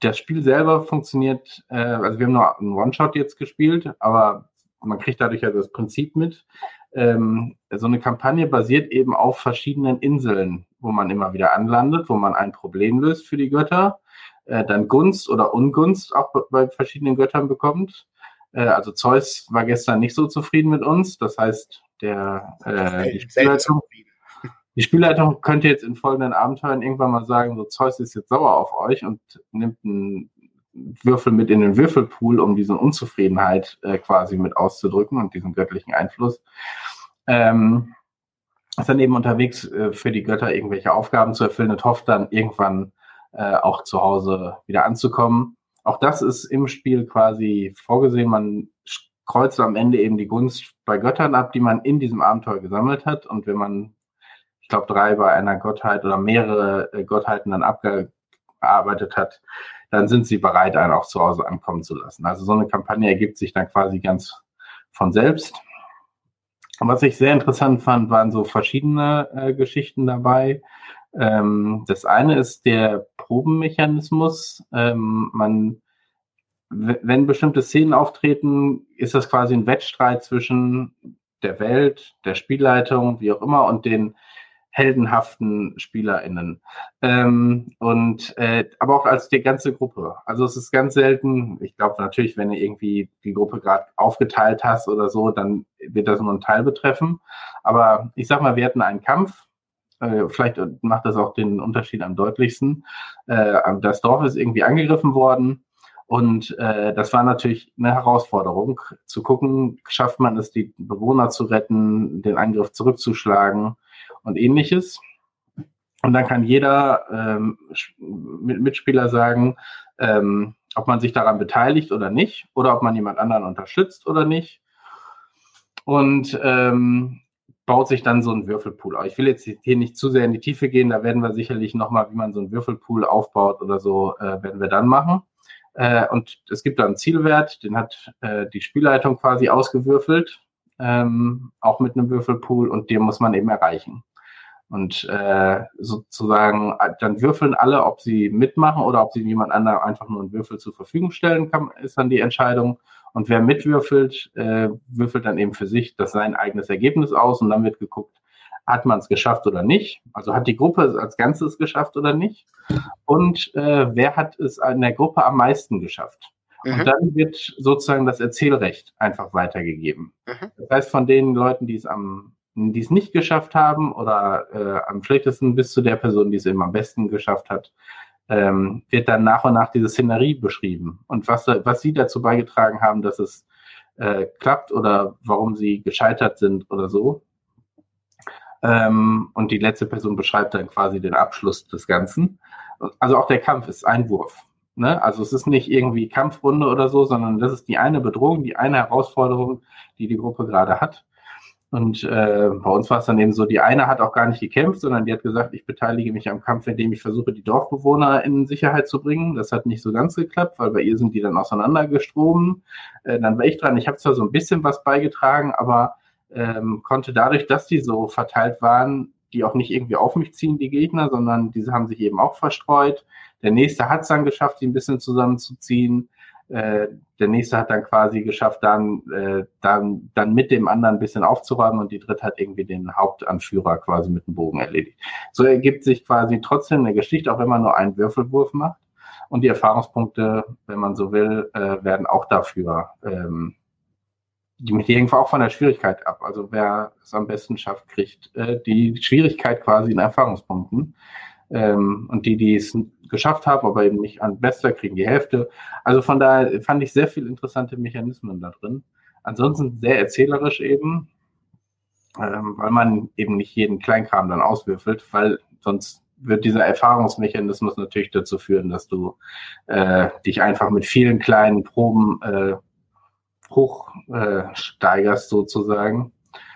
Das Spiel selber funktioniert, äh, also wir haben nur einen One-Shot jetzt gespielt, aber man kriegt dadurch ja das Prinzip mit. Ähm, so eine Kampagne basiert eben auf verschiedenen Inseln, wo man immer wieder anlandet, wo man ein Problem löst für die Götter äh, dann Gunst oder Ungunst auch bei verschiedenen Göttern bekommt. Äh, also Zeus war gestern nicht so zufrieden mit uns. Das heißt, der, äh, die, Spielleitung, die Spielleitung könnte jetzt in folgenden Abenteuern irgendwann mal sagen, so Zeus ist jetzt sauer auf euch und nimmt einen Würfel mit in den Würfelpool, um diese Unzufriedenheit äh, quasi mit auszudrücken und diesen göttlichen Einfluss. Ähm, ist dann eben unterwegs äh, für die Götter irgendwelche Aufgaben zu erfüllen und hofft dann irgendwann äh, auch zu Hause wieder anzukommen. Auch das ist im Spiel quasi vorgesehen. Man kreuzt am Ende eben die Gunst bei Göttern ab, die man in diesem Abenteuer gesammelt hat. Und wenn man, ich glaube, drei bei einer Gottheit oder mehrere äh, Gottheiten dann abgearbeitet hat, dann sind sie bereit, einen auch zu Hause ankommen zu lassen. Also so eine Kampagne ergibt sich dann quasi ganz von selbst. Was ich sehr interessant fand, waren so verschiedene äh, Geschichten dabei. Ähm, das eine ist der Probenmechanismus. Ähm, man, wenn bestimmte Szenen auftreten, ist das quasi ein Wettstreit zwischen der Welt, der Spielleitung, wie auch immer, und den heldenhaften SpielerInnen. Ähm, und äh, aber auch als die ganze Gruppe. Also es ist ganz selten, ich glaube natürlich, wenn du irgendwie die Gruppe gerade aufgeteilt hast oder so, dann wird das nur einen Teil betreffen. Aber ich sag mal, wir hatten einen Kampf, äh, vielleicht macht das auch den Unterschied am deutlichsten. Äh, das Dorf ist irgendwie angegriffen worden. Und äh, das war natürlich eine Herausforderung, zu gucken, schafft man es, die Bewohner zu retten, den Angriff zurückzuschlagen und ähnliches. Und dann kann jeder ähm, Mitspieler sagen, ähm, ob man sich daran beteiligt oder nicht, oder ob man jemand anderen unterstützt oder nicht. Und ähm, baut sich dann so ein Würfelpool auf. Ich will jetzt hier nicht zu sehr in die Tiefe gehen, da werden wir sicherlich nochmal, wie man so ein Würfelpool aufbaut oder so, äh, werden wir dann machen. Äh, und es gibt da einen Zielwert, den hat äh, die Spielleitung quasi ausgewürfelt, ähm, auch mit einem Würfelpool und den muss man eben erreichen. Und äh, sozusagen, dann würfeln alle, ob sie mitmachen oder ob sie jemand anderem einfach nur einen Würfel zur Verfügung stellen kann, ist dann die Entscheidung. Und wer mitwürfelt, äh, würfelt dann eben für sich das sein eigenes Ergebnis aus und dann wird geguckt, hat man es geschafft oder nicht? Also hat die Gruppe es als Ganzes geschafft oder nicht? Und äh, wer hat es in der Gruppe am meisten geschafft? Mhm. Und dann wird sozusagen das Erzählrecht einfach weitergegeben. Mhm. Das heißt, von den Leuten, die es am die es nicht geschafft haben oder äh, am schlechtesten bis zu der Person, die es eben am besten geschafft hat, ähm, wird dann nach und nach diese Szenerie beschrieben und was, was sie dazu beigetragen haben, dass es äh, klappt oder warum sie gescheitert sind oder so. Ähm, und die letzte Person beschreibt dann quasi den Abschluss des Ganzen. Also auch der Kampf ist ein Wurf. Ne? Also es ist nicht irgendwie Kampfrunde oder so, sondern das ist die eine Bedrohung, die eine Herausforderung, die die Gruppe gerade hat. Und äh, bei uns war es dann eben so, die eine hat auch gar nicht gekämpft, sondern die hat gesagt, ich beteilige mich am Kampf, indem ich versuche, die Dorfbewohner in Sicherheit zu bringen. Das hat nicht so ganz geklappt, weil bei ihr sind die dann auseinandergestroben. Äh, dann war ich dran. Ich habe zwar so ein bisschen was beigetragen, aber ähm, konnte dadurch, dass die so verteilt waren, die auch nicht irgendwie auf mich ziehen, die Gegner, sondern diese haben sich eben auch verstreut. Der nächste hat es dann geschafft, die ein bisschen zusammenzuziehen. Äh, der nächste hat dann quasi geschafft, dann, äh, dann, dann mit dem anderen ein bisschen aufzuräumen und die dritte hat irgendwie den Hauptanführer quasi mit dem Bogen erledigt. So ergibt sich quasi trotzdem eine Geschichte, auch wenn man nur einen Würfelwurf macht. Und die Erfahrungspunkte, wenn man so will, äh, werden auch dafür, ähm, die, die hängen auch von der Schwierigkeit ab. Also wer es am besten schafft, kriegt äh, die Schwierigkeit quasi in Erfahrungspunkten. Ähm, und die, die es geschafft haben, aber eben nicht an Bester, kriegen die Hälfte. Also von daher fand ich sehr viele interessante Mechanismen da drin. Ansonsten sehr erzählerisch eben, ähm, weil man eben nicht jeden Kleinkram dann auswürfelt, weil sonst wird dieser Erfahrungsmechanismus natürlich dazu führen, dass du äh, dich einfach mit vielen kleinen Proben äh, hochsteigerst äh, sozusagen.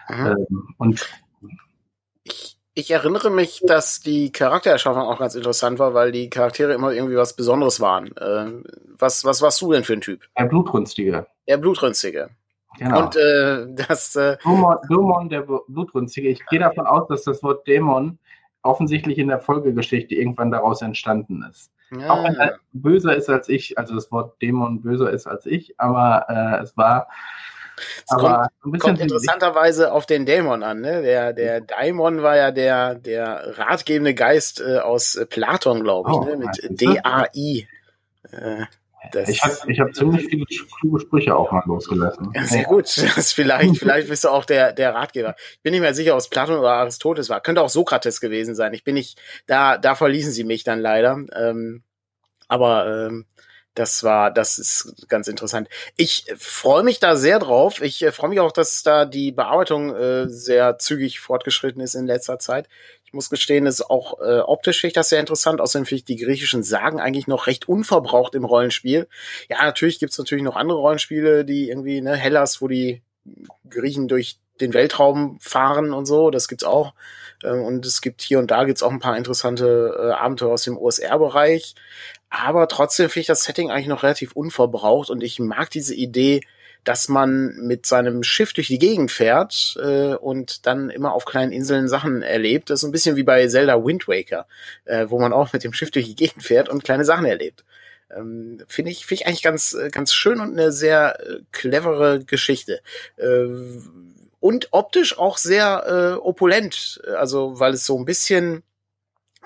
Ähm, und ich, ich erinnere mich, dass die Charaktererschaffung auch ganz interessant war, weil die Charaktere immer irgendwie was Besonderes waren. Äh, was, was warst du denn für ein Typ? Der Blutrünstige. Der Blutrünstige. Genau. Und äh, das. Äh, Dämon, Dämon, der Blutrünstige. Ich gehe davon aus, dass das Wort Dämon offensichtlich in der Folgegeschichte irgendwann daraus entstanden ist. Ja. Auch wenn er böser ist als ich, also das Wort Dämon böser ist als ich, aber äh, es war aber kommt, kommt interessanterweise auf den Dämon an. Ne? Der, der Daimon war ja der, der ratgebende Geist äh, aus Platon, glaube ich, oh, ne? mit D-A-I. Äh, das ich habe ich hab ziemlich viele kluge Sprüche auch mal losgelassen. Ja, sehr gut. Das vielleicht, vielleicht bist du auch der, der Ratgeber. Ich bin nicht mehr sicher, ob es Platon oder Aristoteles war. Könnte auch Sokrates gewesen sein. Ich bin nicht, da, da verließen sie mich dann leider. Ähm, aber ähm, das war, das ist ganz interessant. Ich freue mich da sehr drauf. Ich äh, freue mich auch, dass da die Bearbeitung äh, sehr zügig fortgeschritten ist in letzter Zeit. Ich muss gestehen, ist auch äh, optisch finde ich das sehr interessant. Außerdem finde ich die griechischen Sagen eigentlich noch recht unverbraucht im Rollenspiel. Ja, natürlich gibt's natürlich noch andere Rollenspiele, die irgendwie, ne, Hellas, wo die Griechen durch den Weltraum fahren und so, das gibt's auch. Ähm, und es gibt hier und da gibt's auch ein paar interessante äh, Abenteuer aus dem OSR-Bereich. Aber trotzdem finde ich das Setting eigentlich noch relativ unverbraucht und ich mag diese Idee, dass man mit seinem Schiff durch die Gegend fährt äh, und dann immer auf kleinen Inseln Sachen erlebt. Das ist ein bisschen wie bei Zelda Wind Waker, äh, wo man auch mit dem Schiff durch die Gegend fährt und kleine Sachen erlebt. Ähm, finde ich, finde ich eigentlich ganz, ganz schön und eine sehr äh, clevere Geschichte. Äh, und optisch auch sehr äh, opulent, also weil es so ein bisschen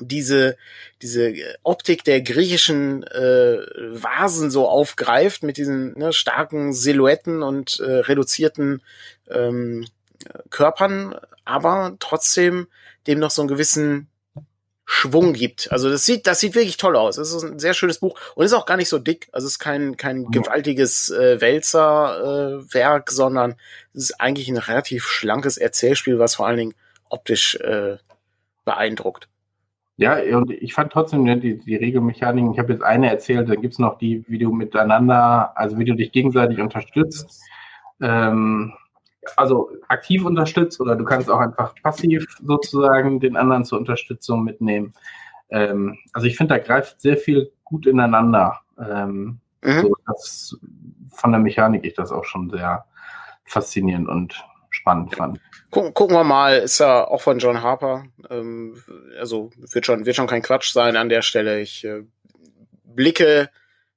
diese diese Optik der griechischen äh, Vasen so aufgreift mit diesen ne, starken Silhouetten und äh, reduzierten ähm, Körpern, aber trotzdem dem noch so einen gewissen Schwung gibt. Also das sieht, das sieht wirklich toll aus. Es ist ein sehr schönes Buch und ist auch gar nicht so dick. Also es ist kein, kein gewaltiges äh, Wälzerwerk, äh, sondern es ist eigentlich ein relativ schlankes Erzählspiel, was vor allen Dingen optisch äh, beeindruckt. Ja, und ich fand trotzdem ne, die, die Regelmechaniken, ich habe jetzt eine erzählt, dann gibt's noch die, wie du miteinander, also wie du dich gegenseitig unterstützt. Ähm, also aktiv unterstützt oder du kannst auch einfach passiv sozusagen den anderen zur Unterstützung mitnehmen. Ähm, also ich finde, da greift sehr viel gut ineinander. Ähm, mhm. so, das, von der Mechanik ich das auch schon sehr faszinierend und spannend fand. Gucken, gucken wir mal, ist ja auch von John Harper. Ähm, also wird schon, wird schon kein Quatsch sein an der Stelle. Ich äh, blicke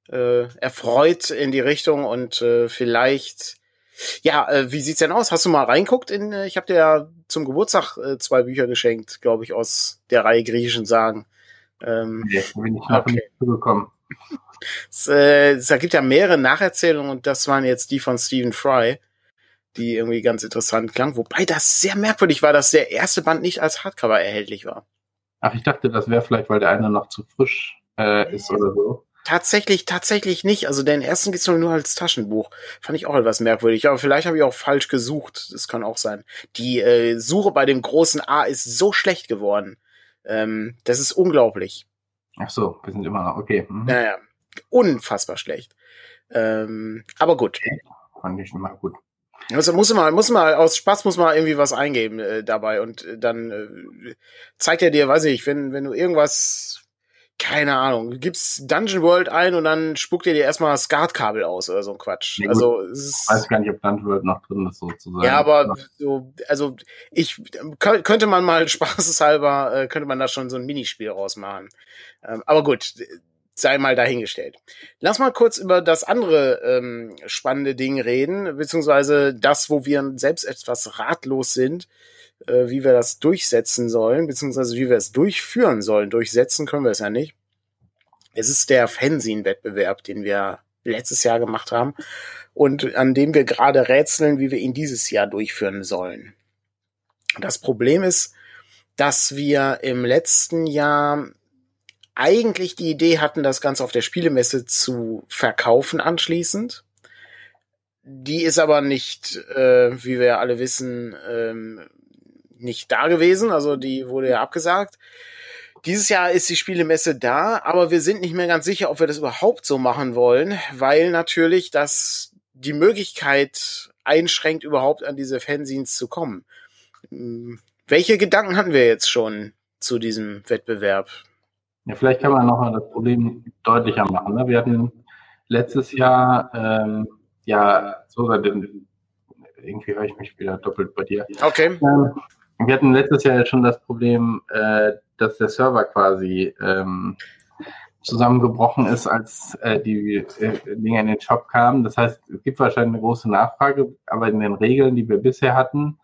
äh, erfreut in die Richtung und äh, vielleicht ja, äh, wie sieht's denn aus? Hast du mal reinguckt in, äh, ich habe dir ja zum Geburtstag äh, zwei Bücher geschenkt, glaube ich, aus der Reihe griechischen Sagen. Ähm, nee, bin ich noch okay. nicht zugekommen. es, äh, es gibt ja mehrere Nacherzählungen und das waren jetzt die von Stephen Fry, die irgendwie ganz interessant klang, wobei das sehr merkwürdig war, dass der erste Band nicht als Hardcover erhältlich war. Ach, ich dachte, das wäre vielleicht, weil der eine noch zu frisch äh, ist oder so. Tatsächlich, tatsächlich nicht. Also den ersten gibt's nur als Taschenbuch. Fand ich auch etwas merkwürdig. Aber vielleicht habe ich auch falsch gesucht. Das kann auch sein. Die äh, Suche bei dem großen A ist so schlecht geworden. Ähm, das ist unglaublich. Ach so, wir sind immer noch, okay. Mhm. Naja, unfassbar schlecht. Ähm, aber gut. Fand ich immer gut. Also muss mal, muss mal, aus Spaß muss man irgendwie was eingeben äh, dabei und äh, dann äh, zeigt er dir, weiß ich, wenn, wenn du irgendwas keine Ahnung, du gibst Dungeon World ein und dann spuckt er dir erstmal SCART-Kabel aus oder so ein Quatsch. Ja, also es ist, ich weiß gar nicht, ob Dungeon World noch drin ist sozusagen. Ja, aber so, also ich könnte man mal spaßeshalber, äh, könnte man da schon so ein Minispiel rausmachen. Ähm, aber gut, sei mal dahingestellt. Lass mal kurz über das andere ähm, spannende Ding reden, beziehungsweise das, wo wir selbst etwas ratlos sind äh, wie wir das durchsetzen sollen, beziehungsweise wie wir es durchführen sollen. Durchsetzen können wir es ja nicht. Es ist der Fanzine-Wettbewerb, den wir letztes Jahr gemacht haben und an dem wir gerade rätseln, wie wir ihn dieses Jahr durchführen sollen. Das Problem ist, dass wir im letzten Jahr eigentlich die Idee hatten, das Ganze auf der Spielemesse zu verkaufen anschließend. Die ist aber nicht, äh, wie wir alle wissen, ähm, nicht da gewesen, also die wurde ja abgesagt. Dieses Jahr ist die Spielemesse da, aber wir sind nicht mehr ganz sicher, ob wir das überhaupt so machen wollen, weil natürlich das die Möglichkeit einschränkt, überhaupt an diese Fanzines zu kommen. Hm, welche Gedanken hatten wir jetzt schon zu diesem Wettbewerb? Ja, vielleicht kann man nochmal das Problem deutlicher machen. Ne? Wir hatten letztes Jahr, ähm, ja, den, irgendwie höre ich mich wieder doppelt bei dir. Okay. Ähm, wir hatten letztes Jahr ja schon das Problem, äh, dass der Server quasi ähm, zusammengebrochen ist, als äh, die äh, Dinge in den Shop kamen. Das heißt, es gibt wahrscheinlich eine große Nachfrage, aber in den Regeln, die wir bisher hatten,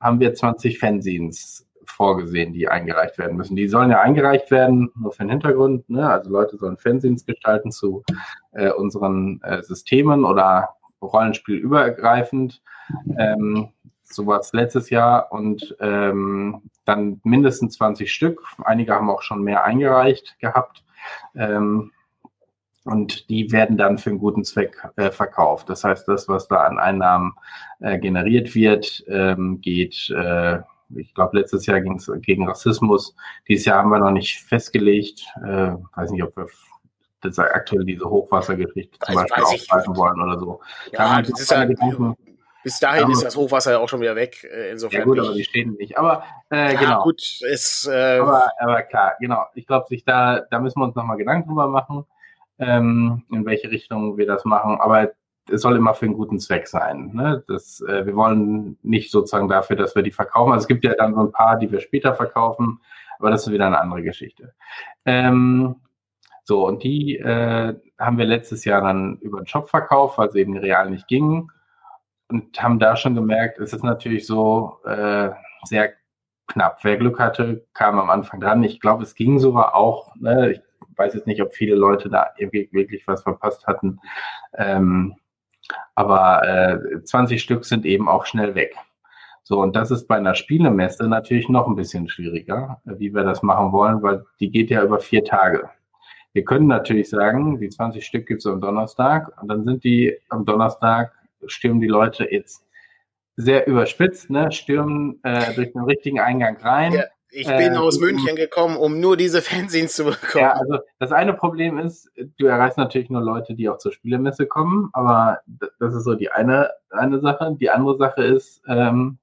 haben wir 20 Fanzines vorgesehen, die eingereicht werden müssen. Die sollen ja eingereicht werden, nur für den Hintergrund. Ne? Also Leute sollen Fanzines gestalten zu äh, unseren äh, Systemen oder rollenspielübergreifend. Ähm, sowas letztes Jahr und ähm, dann mindestens 20 Stück. Einige haben auch schon mehr eingereicht gehabt. Ähm, und die werden dann für einen guten Zweck äh, verkauft. Das heißt, das, was da an Einnahmen äh, generiert wird, ähm, geht, äh, ich glaube, letztes Jahr ging es gegen Rassismus. Dieses Jahr haben wir noch nicht festgelegt. Äh, weiß nicht, ob wir das aktuell diese Hochwassergeschichte zum Beispiel aufgreifen wollen oder so. Ja, da das ist ja, bis dahin aber, ist das Hochwasser ja auch schon wieder weg. Äh, insofern ja gut, aber die stehen nicht. Aber äh, ja, genau. gut, ist. Äh, aber, aber klar, genau. Ich glaube, sich da, da müssen wir uns nochmal Gedanken drüber machen, ähm, in welche Richtung wir das machen. Aber es soll immer für einen guten Zweck sein. Ne? Das, äh, wir wollen nicht sozusagen dafür, dass wir die verkaufen. Also es gibt ja dann so ein paar, die wir später verkaufen, aber das ist wieder eine andere Geschichte. Ähm, so, und die äh, haben wir letztes Jahr dann über den Shop verkauft, weil es eben real nicht ging und haben da schon gemerkt, es ist natürlich so äh, sehr knapp. Wer Glück hatte, kam am Anfang dran. Ich glaube, es ging sogar auch. Ne? Ich weiß jetzt nicht, ob viele Leute da wirklich was verpasst hatten. Ähm, aber äh, 20 Stück sind eben auch schnell weg. So, und das ist bei einer Spielemesse natürlich noch ein bisschen schwieriger, wie wir das machen wollen, weil die geht ja über vier Tage. Wir können natürlich sagen, die 20 Stück gibt es am Donnerstag und dann sind die am Donnerstag stürmen die Leute jetzt sehr überspitzt, ne, stürmen äh, durch den richtigen Eingang rein. Ja, ich bin äh, aus München gekommen, um nur diese Fanzines zu bekommen. Ja, also das eine Problem ist, du erreichst natürlich nur Leute, die auch zur Spielemesse kommen, aber das ist so die eine, eine Sache. Die andere Sache ist, ähm,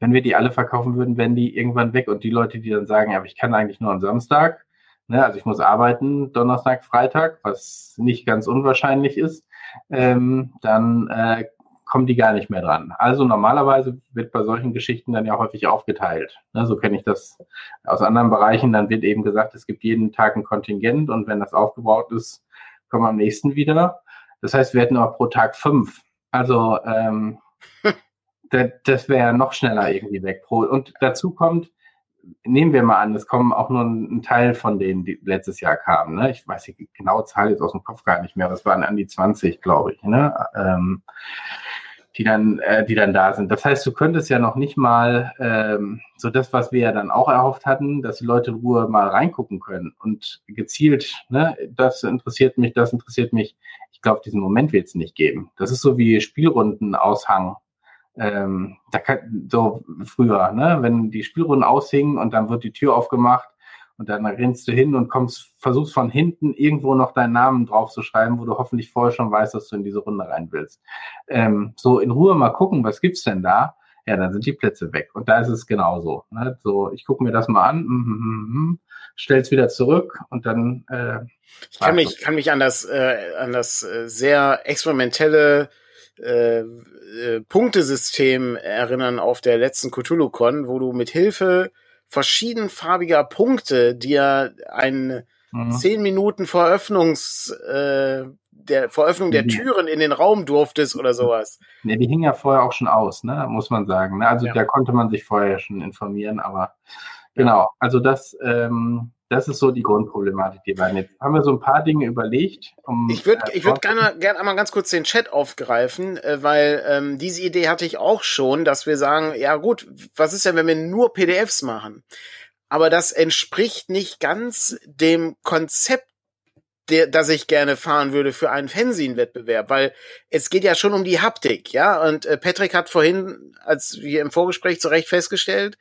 wenn wir die alle verkaufen würden, wären die irgendwann weg und die Leute, die dann sagen, ja, aber ich kann eigentlich nur am Samstag, ne, also ich muss arbeiten, Donnerstag, Freitag, was nicht ganz unwahrscheinlich ist, ähm, dann äh, kommen die gar nicht mehr dran. Also normalerweise wird bei solchen Geschichten dann ja häufig aufgeteilt. Ne, so kenne ich das aus anderen Bereichen. Dann wird eben gesagt, es gibt jeden Tag ein Kontingent und wenn das aufgebaut ist, kommen wir am nächsten wieder. Das heißt, wir hätten auch pro Tag fünf. Also ähm, das, das wäre noch schneller irgendwie weg. Und dazu kommt, nehmen wir mal an, es kommen auch nur ein Teil von denen, die letztes Jahr kamen. Ne? Ich weiß die genaue Zahl jetzt aus dem Kopf gar nicht mehr, aber es waren an die 20, glaube ich, ne? Ähm, die dann, äh, die dann da sind. Das heißt, du könntest ja noch nicht mal ähm, so das, was wir ja dann auch erhofft hatten, dass die Leute in Ruhe mal reingucken können und gezielt, ne, das interessiert mich, das interessiert mich. Ich glaube, diesen Moment wird es nicht geben. Das ist so wie Spielrunden-Aushang ähm, da kann, so früher, ne, wenn die Spielrunden aushingen und dann wird die Tür aufgemacht und dann rennst du hin und kommst, versuchst von hinten irgendwo noch deinen Namen drauf zu schreiben, wo du hoffentlich vorher schon weißt, dass du in diese Runde rein willst. Ähm, so in Ruhe mal gucken, was gibt's denn da? Ja, dann sind die Plätze weg. Und da ist es genauso. Ne? So, ich gucke mir das mal an, mm, mm, mm, stell's wieder zurück und dann. Äh, ich kann mich, kann mich an das, äh, an das äh, sehr experimentelle äh, äh, Punktesystem erinnern auf der letzten Cthulhu-Con, wo du mit Hilfe verschiedenfarbiger Punkte dir ein mhm. zehn Minuten Veröffnungs äh, der Veröffnung der Türen in den Raum durftest oder sowas. Ne, die hingen ja vorher auch schon aus, ne, muss man sagen. Ne? Also ja. da konnte man sich vorher schon informieren, aber genau, also das ähm, das ist so die Grundproblematik, die wir haben. Jetzt haben wir so ein paar Dinge überlegt. Um, ich würde äh, ich würd gerne, gerne einmal ganz kurz den Chat aufgreifen, äh, weil ähm, diese Idee hatte ich auch schon, dass wir sagen, ja gut, was ist denn, wenn wir nur PDFs machen? Aber das entspricht nicht ganz dem Konzept der, das ich gerne fahren würde für einen Fanzine-Wettbewerb, weil es geht ja schon um die Haptik, ja. Und äh, Patrick hat vorhin, als wir im Vorgespräch zu Recht festgestellt,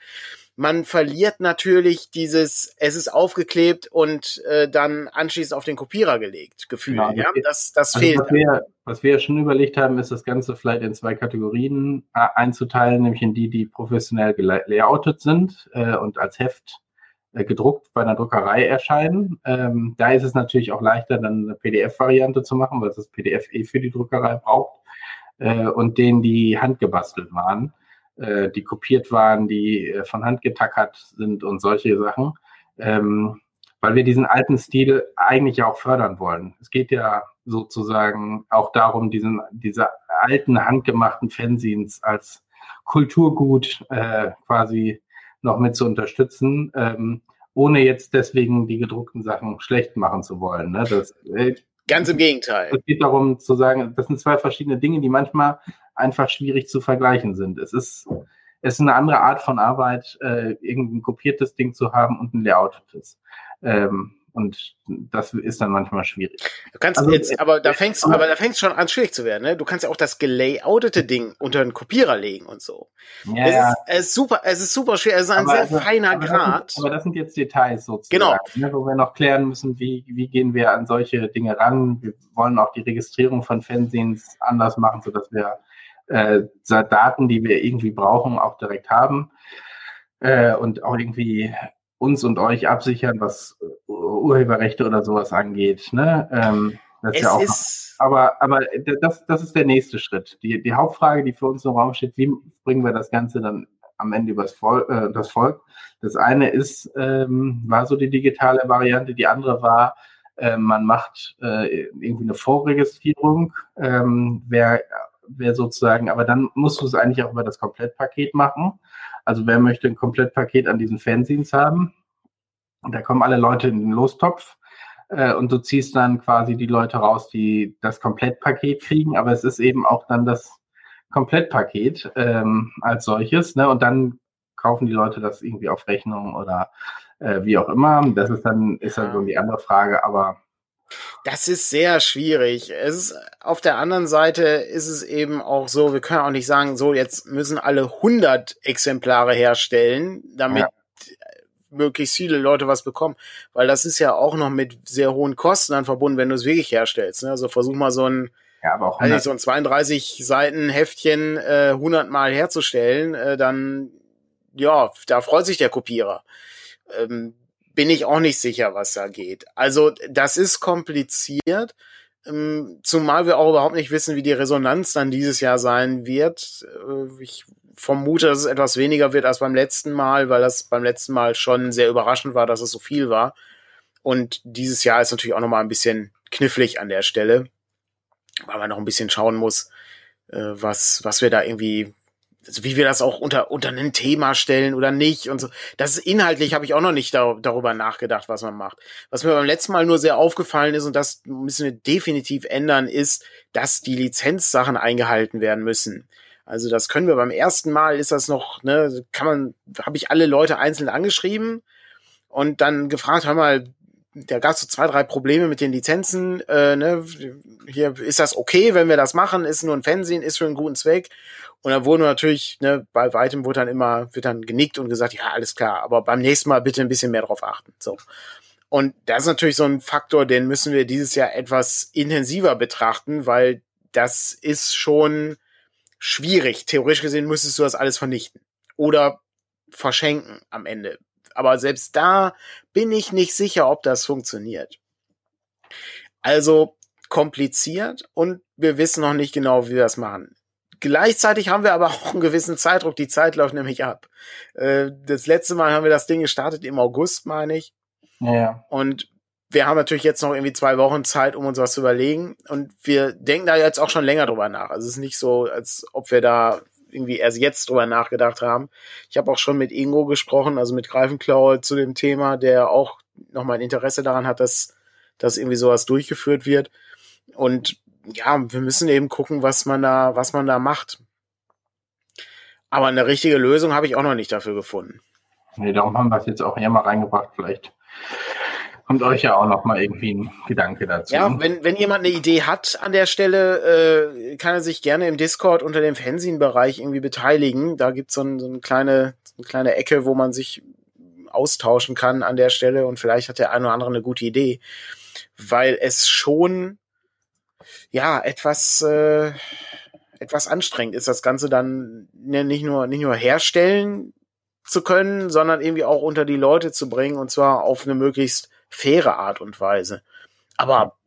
man verliert natürlich dieses, es ist aufgeklebt und äh, dann anschließend auf den Kopierer gelegt, Gefühl. Genau, ja, das, das also fehlt. Was wir, was wir schon überlegt haben, ist das Ganze vielleicht in zwei Kategorien äh, einzuteilen, nämlich in die, die professionell layoutet sind äh, und als Heft äh, gedruckt bei einer Druckerei erscheinen. Ähm, da ist es natürlich auch leichter, dann eine PDF-Variante zu machen, weil es das PDF eh für die Druckerei braucht. Äh, und denen, die handgebastelt waren äh, die kopiert waren, die äh, von Hand getackert sind und solche Sachen, ähm, weil wir diesen alten Stil eigentlich auch fördern wollen. Es geht ja sozusagen auch darum, diesen, diese alten handgemachten Fanzines als Kulturgut äh, quasi noch mit zu unterstützen, ähm, ohne jetzt deswegen die gedruckten Sachen schlecht machen zu wollen. Ne? Das, äh, Ganz im Gegenteil. Es geht darum zu sagen, das sind zwei verschiedene Dinge, die manchmal einfach schwierig zu vergleichen sind. Es ist, es ist eine andere Art von Arbeit, äh, irgendein kopiertes Ding zu haben und ein layoutetes. Ähm, und das ist dann manchmal schwierig. Du kannst also, jetzt, aber da fängst, aber da fängst schon an schwierig zu werden. Ne? Du kannst ja auch das gelayoutete Ding unter einen Kopierer legen und so. Ja, es, ist, es ist super, es ist super schwer. Es ist ein sehr also, feiner aber Grad. Das sind, aber das sind jetzt Details sozusagen, genau. ne, wo wir noch klären müssen, wie wie gehen wir an solche Dinge ran. Wir wollen auch die Registrierung von Fanzines anders machen, so dass wir äh, Daten, die wir irgendwie brauchen, auch direkt haben äh, und auch irgendwie uns und euch absichern, was Urheberrechte oder sowas angeht. Ne? Ähm, das ist ja auch ist aber aber das, das ist der nächste Schritt. Die, die Hauptfrage, die für uns im Raum steht, wie bringen wir das Ganze dann am Ende übers Volk, äh, das Volk? Das eine ist, ähm, war so die digitale Variante, die andere war, äh, man macht äh, irgendwie eine Vorregistrierung, ähm, wer wer sozusagen, aber dann musst du es eigentlich auch über das Komplettpaket machen. Also wer möchte ein Komplettpaket an diesen Fanzines haben? Und da kommen alle Leute in den Lostopf äh, und du ziehst dann quasi die Leute raus, die das Komplettpaket kriegen, aber es ist eben auch dann das Komplettpaket ähm, als solches, ne? Und dann kaufen die Leute das irgendwie auf Rechnung oder äh, wie auch immer. Das ist dann, ist dann so die andere Frage, aber das ist sehr schwierig. Es ist, auf der anderen Seite ist es eben auch so, wir können auch nicht sagen, so jetzt müssen alle 100 Exemplare herstellen, damit ja. möglichst viele Leute was bekommen, weil das ist ja auch noch mit sehr hohen Kosten dann verbunden, wenn du es wirklich herstellst. Ne? Also versuch mal so ein ja, aber auch also so ein 32 Seiten Heftchen äh, 100 Mal herzustellen, äh, dann ja, da freut sich der Kopierer. Ähm, bin ich auch nicht sicher, was da geht. Also das ist kompliziert, ähm, zumal wir auch überhaupt nicht wissen, wie die Resonanz dann dieses Jahr sein wird. Äh, ich vermute, dass es etwas weniger wird als beim letzten Mal, weil das beim letzten Mal schon sehr überraschend war, dass es so viel war. Und dieses Jahr ist natürlich auch noch mal ein bisschen knifflig an der Stelle, weil man noch ein bisschen schauen muss, äh, was, was wir da irgendwie also wie wir das auch unter, unter ein Thema stellen oder nicht und so. Das ist inhaltlich, habe ich auch noch nicht da, darüber nachgedacht, was man macht. Was mir beim letzten Mal nur sehr aufgefallen ist und das müssen wir definitiv ändern, ist, dass die Lizenzsachen eingehalten werden müssen. Also das können wir beim ersten Mal, ist das noch, ne, kann man, habe ich alle Leute einzeln angeschrieben und dann gefragt, hör mal, da gab es so zwei, drei Probleme mit den Lizenzen. Äh, ne? Hier ist das okay, wenn wir das machen, ist nur ein Fernsehen, ist für einen guten Zweck. Und dann wurde natürlich, ne, bei weitem wurde dann immer, wird dann genickt und gesagt, ja, alles klar, aber beim nächsten Mal bitte ein bisschen mehr drauf achten. So. Und das ist natürlich so ein Faktor, den müssen wir dieses Jahr etwas intensiver betrachten, weil das ist schon schwierig. Theoretisch gesehen müsstest du das alles vernichten. Oder verschenken am Ende. Aber selbst da bin ich nicht sicher, ob das funktioniert. Also kompliziert und wir wissen noch nicht genau, wie wir das machen. Gleichzeitig haben wir aber auch einen gewissen Zeitdruck. Die Zeit läuft nämlich ab. Äh, das letzte Mal haben wir das Ding gestartet im August, meine ich. Ja. Und wir haben natürlich jetzt noch irgendwie zwei Wochen Zeit, um uns was zu überlegen. Und wir denken da jetzt auch schon länger drüber nach. Also es ist nicht so, als ob wir da irgendwie erst jetzt drüber nachgedacht haben. Ich habe auch schon mit Ingo gesprochen, also mit Greifenklaue zu dem Thema, der auch nochmal ein Interesse daran hat, dass, dass irgendwie sowas durchgeführt wird. Und ja, wir müssen eben gucken, was man da, was man da macht. Aber eine richtige Lösung habe ich auch noch nicht dafür gefunden. Nee, darum haben wir es jetzt auch hier mal reingebracht. Vielleicht kommt euch ja auch noch mal irgendwie ein Gedanke dazu. Ja, wenn, wenn jemand eine Idee hat an der Stelle, äh, kann er sich gerne im Discord unter dem Fernsehen-Bereich irgendwie beteiligen. Da gibt's so, ein, so eine kleine, eine kleine Ecke, wo man sich austauschen kann an der Stelle und vielleicht hat der eine oder andere eine gute Idee, weil es schon ja etwas äh, etwas anstrengend ist, das Ganze dann ne, nicht nur nicht nur herstellen zu können, sondern irgendwie auch unter die Leute zu bringen und zwar auf eine möglichst faire Art und Weise. Aber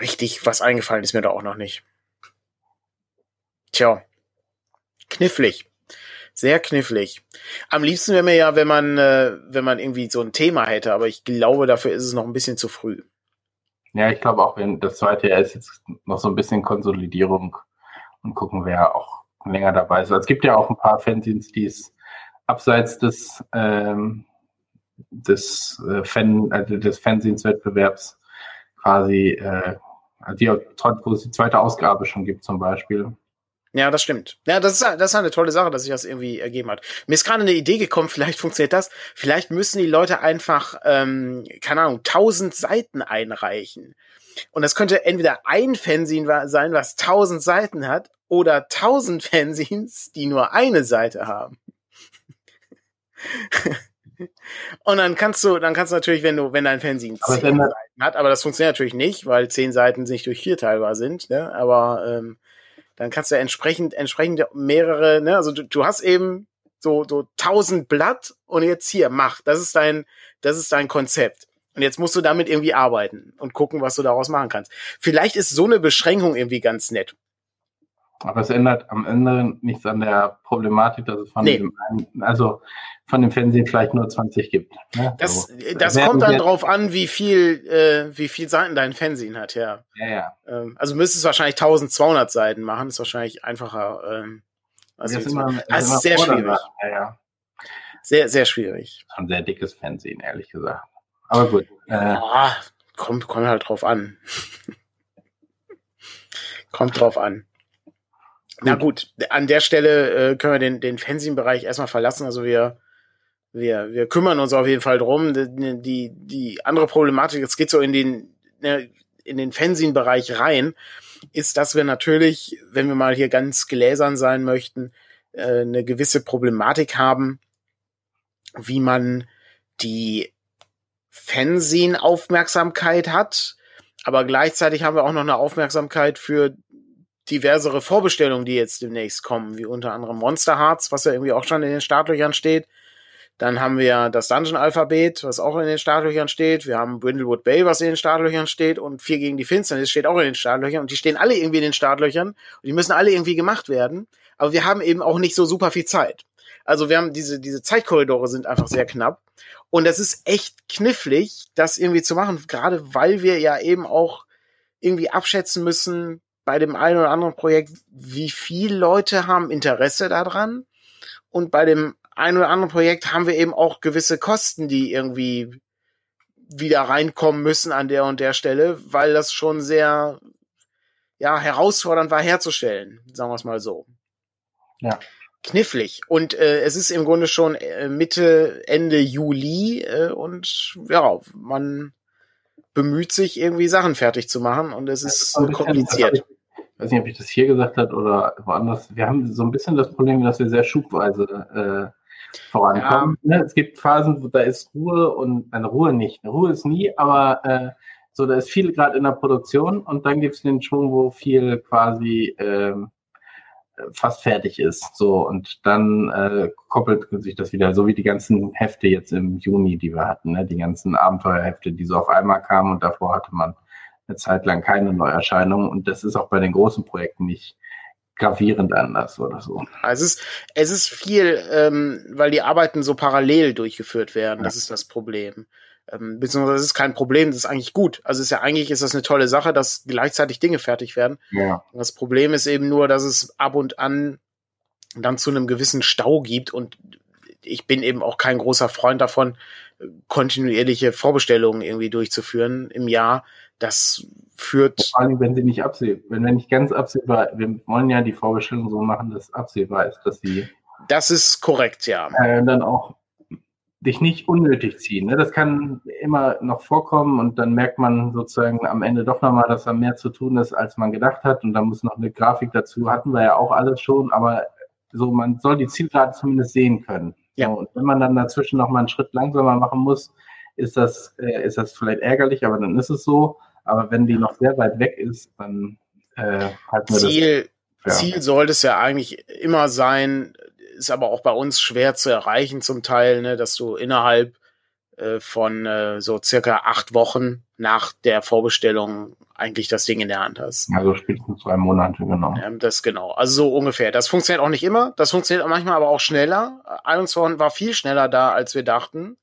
richtig was eingefallen ist mir da auch noch nicht. Tja, knifflig. Sehr knifflig. Am liebsten wäre mir ja, wenn man, äh, wenn man irgendwie so ein Thema hätte, aber ich glaube, dafür ist es noch ein bisschen zu früh. Ja, ich glaube auch, wenn das zweite Jahr ist jetzt noch so ein bisschen Konsolidierung und gucken, wer auch länger dabei ist. Es gibt ja auch ein paar Fanzines, die es abseits des, ähm, des äh, Fan, also des Fanzines-Wettbewerbs quasi, äh, die, wo es die zweite Ausgabe schon gibt zum Beispiel, ja, das stimmt. Ja, das ist, das ist eine tolle Sache, dass sich das irgendwie ergeben hat. Mir ist gerade eine Idee gekommen, vielleicht funktioniert das. Vielleicht müssen die Leute einfach, ähm, keine Ahnung, tausend Seiten einreichen. Und das könnte entweder ein Fanzine sein, was tausend Seiten hat, oder tausend Fanzines, die nur eine Seite haben. Und dann kannst du, dann kannst du natürlich, wenn du, wenn dein Fanzine zehn Seiten hat, aber das funktioniert natürlich nicht, weil zehn Seiten nicht durch vier teilbar sind, ne? aber ähm, dann kannst du entsprechend, entsprechend mehrere, ne, also du, du hast eben so, so tausend Blatt und jetzt hier, mach, das ist dein, das ist dein Konzept. Und jetzt musst du damit irgendwie arbeiten und gucken, was du daraus machen kannst. Vielleicht ist so eine Beschränkung irgendwie ganz nett. Aber es ändert am Ende nichts an der Problematik, dass es von nee. dem einen, also von dem Fernsehen vielleicht nur 20 gibt. Ne? Das, so. das kommt dann drauf an, wie viel, äh, wie viel Seiten dein Fernsehen hat, ja. Ja, ja. Ähm, also müsstest du wahrscheinlich 1200 Seiten machen, ist wahrscheinlich einfacher. Ähm, also das ist, immer, also ist sehr schwierig. Ja, ja. Sehr, sehr schwierig. Ein sehr dickes Fernsehen, ehrlich gesagt. Aber gut. Äh, ja, kommt, kommt halt drauf an. kommt drauf an. Na gut, an der Stelle äh, können wir den, den Fanzine-Bereich erstmal verlassen. Also wir, wir, wir kümmern uns auf jeden Fall drum. Die, die, die andere Problematik, es geht so in den, ne, in den Fanzine-Bereich rein, ist, dass wir natürlich, wenn wir mal hier ganz gläsern sein möchten, äh, eine gewisse Problematik haben, wie man die Fanzine-Aufmerksamkeit hat. Aber gleichzeitig haben wir auch noch eine Aufmerksamkeit für diversere Vorbestellungen, die jetzt demnächst kommen, wie unter anderem Monster Hearts, was ja irgendwie auch schon in den Startlöchern steht. Dann haben wir das Dungeon Alphabet, was auch in den Startlöchern steht. Wir haben Brindlewood Bay, was in den Startlöchern steht. Und Vier gegen die Finsternis steht auch in den Startlöchern. Und die stehen alle irgendwie in den Startlöchern. Und die müssen alle irgendwie gemacht werden. Aber wir haben eben auch nicht so super viel Zeit. Also wir haben diese, diese Zeitkorridore sind einfach sehr knapp. Und das ist echt knifflig, das irgendwie zu machen. Gerade weil wir ja eben auch irgendwie abschätzen müssen, bei dem einen oder anderen Projekt, wie viele Leute haben Interesse daran. Und bei dem einen oder anderen Projekt haben wir eben auch gewisse Kosten, die irgendwie wieder reinkommen müssen an der und der Stelle, weil das schon sehr ja, herausfordernd war herzustellen, sagen wir es mal so. Ja. Knifflig. Und äh, es ist im Grunde schon äh, Mitte, Ende Juli äh, und ja, man bemüht sich irgendwie Sachen fertig zu machen und es ist, ist kompliziert weiß nicht, ob ich das hier gesagt habe oder woanders, wir haben so ein bisschen das Problem, dass wir sehr schubweise äh, vorankommen. Ja. Ne? Es gibt Phasen, wo da ist Ruhe und eine Ruhe nicht. Eine Ruhe ist nie, aber äh, so, da ist viel gerade in der Produktion und dann gibt es den Schwung, wo viel quasi äh, fast fertig ist. So, und dann äh, koppelt sich das wieder, so wie die ganzen Hefte jetzt im Juni, die wir hatten, ne? die ganzen Abenteuerhefte, die so auf einmal kamen und davor hatte man eine Zeit lang keine Neuerscheinung und das ist auch bei den großen Projekten nicht gravierend anders oder so. Also es ist, es ist viel, ähm, weil die Arbeiten so parallel durchgeführt werden. Ja. Das ist das Problem. Ähm, beziehungsweise das ist kein Problem, das ist eigentlich gut. Also es ist ja eigentlich ist das eine tolle Sache, dass gleichzeitig Dinge fertig werden. Ja. Das Problem ist eben nur, dass es ab und an dann zu einem gewissen Stau gibt und ich bin eben auch kein großer Freund davon, kontinuierliche Vorbestellungen irgendwie durchzuführen im Jahr, das führt. Vor allem, wenn sie nicht absehbar, wenn wir nicht ganz absehbar, wir wollen ja die Vorbestellung so machen, dass absehbar ist, dass sie. Das ist korrekt, ja. Äh, dann auch dich nicht unnötig ziehen. Ne? Das kann immer noch vorkommen und dann merkt man sozusagen am Ende doch nochmal, dass da mehr zu tun ist, als man gedacht hat. Und da muss noch eine Grafik dazu. Hatten wir ja auch alles schon, aber so man soll die Zielgerade zumindest sehen können. Ja. und wenn man dann dazwischen noch mal einen Schritt langsamer machen muss, ist das, äh, ist das vielleicht ärgerlich, aber dann ist es so. Aber wenn die noch sehr weit weg ist, dann äh, halten wir Ziel, das. Ja. Ziel sollte es ja eigentlich immer sein, ist aber auch bei uns schwer zu erreichen zum Teil, ne, dass du innerhalb äh, von äh, so circa acht Wochen nach der Vorbestellung eigentlich das Ding in der Hand hast. Also spätestens zwei Monate, genau. Ja, das genau. Also so ungefähr. Das funktioniert auch nicht immer. Das funktioniert manchmal aber auch schneller. Ironstone war viel schneller da, als wir dachten.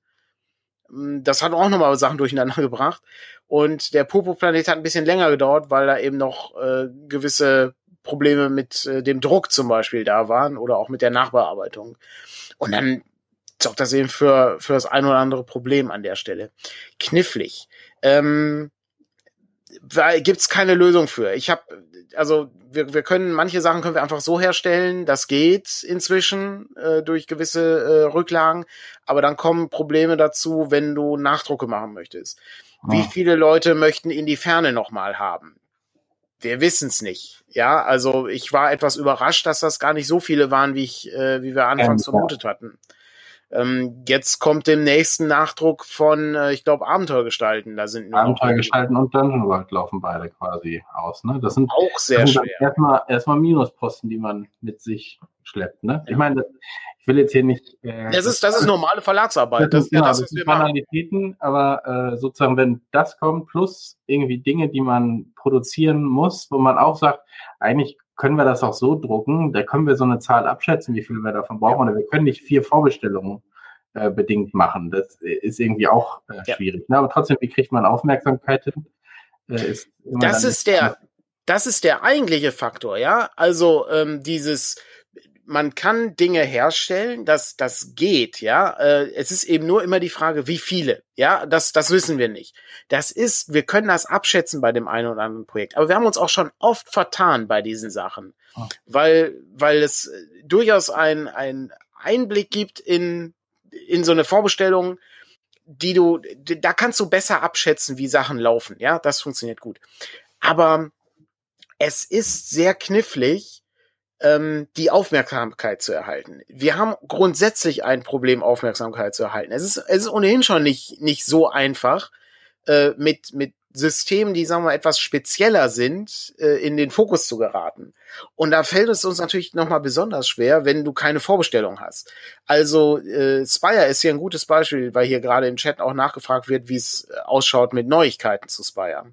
Hm, das hat auch nochmal Sachen durcheinander gebracht. Und der Popo-Planet hat ein bisschen länger gedauert, weil da eben noch äh, gewisse Probleme mit äh, dem Druck zum Beispiel da waren oder auch mit der Nachbearbeitung. Und dann sorgt das eben für, für das ein oder andere Problem an der Stelle. Knifflig. Ähm, gibt's keine Lösung für. Ich habe, also wir, wir können manche Sachen können wir einfach so herstellen, das geht inzwischen äh, durch gewisse äh, Rücklagen, aber dann kommen Probleme dazu, wenn du Nachdrucke machen möchtest. Oh. Wie viele Leute möchten in die Ferne nochmal haben? Wir wissen es nicht. Ja, also ich war etwas überrascht, dass das gar nicht so viele waren, wie ich, äh, wie wir anfangs ja, vermutet hatten. Ähm, jetzt kommt dem nächsten Nachdruck von, äh, ich glaube, Abenteuergestalten. Da sind Abenteuergestalten und Dungeon World laufen beide quasi aus. Ne? Das sind auch sehr sind schwer. Erstmal, erstmal Minusposten, die man mit sich schleppt. Ne? Ich meine, ich will jetzt hier nicht. Äh, das ist das ist normale Verlagsarbeit. Das, das, genau, das, das sind Banalitäten, aber äh, sozusagen, wenn das kommt, plus irgendwie Dinge, die man produzieren muss, wo man auch sagt, eigentlich können wir das auch so drucken, da können wir so eine Zahl abschätzen, wie viel wir davon brauchen, oder wir können nicht vier Vorbestellungen äh, bedingt machen. Das ist irgendwie auch äh, ja. schwierig. Ne? Aber trotzdem, wie kriegt man Aufmerksamkeit hin? Äh, ist das ist der, das ist der eigentliche Faktor, ja. Also ähm, dieses man kann Dinge herstellen, das, das geht, ja. Äh, es ist eben nur immer die Frage, wie viele, ja. Das, das wissen wir nicht. Das ist, wir können das abschätzen bei dem einen oder anderen Projekt. Aber wir haben uns auch schon oft vertan bei diesen Sachen, oh. weil, weil es durchaus ein, ein Einblick gibt in, in so eine Vorbestellung, die du, da kannst du besser abschätzen, wie Sachen laufen, ja. Das funktioniert gut. Aber es ist sehr knifflig, ähm, die Aufmerksamkeit zu erhalten. Wir haben grundsätzlich ein Problem, Aufmerksamkeit zu erhalten. Es ist, es ist ohnehin schon nicht, nicht so einfach, äh, mit, mit Systemen, die, sagen wir, etwas spezieller sind, äh, in den Fokus zu geraten. Und da fällt es uns natürlich nochmal besonders schwer, wenn du keine Vorbestellung hast. Also äh, Spire ist hier ein gutes Beispiel, weil hier gerade im Chat auch nachgefragt wird, wie es äh, ausschaut mit Neuigkeiten zu Spire.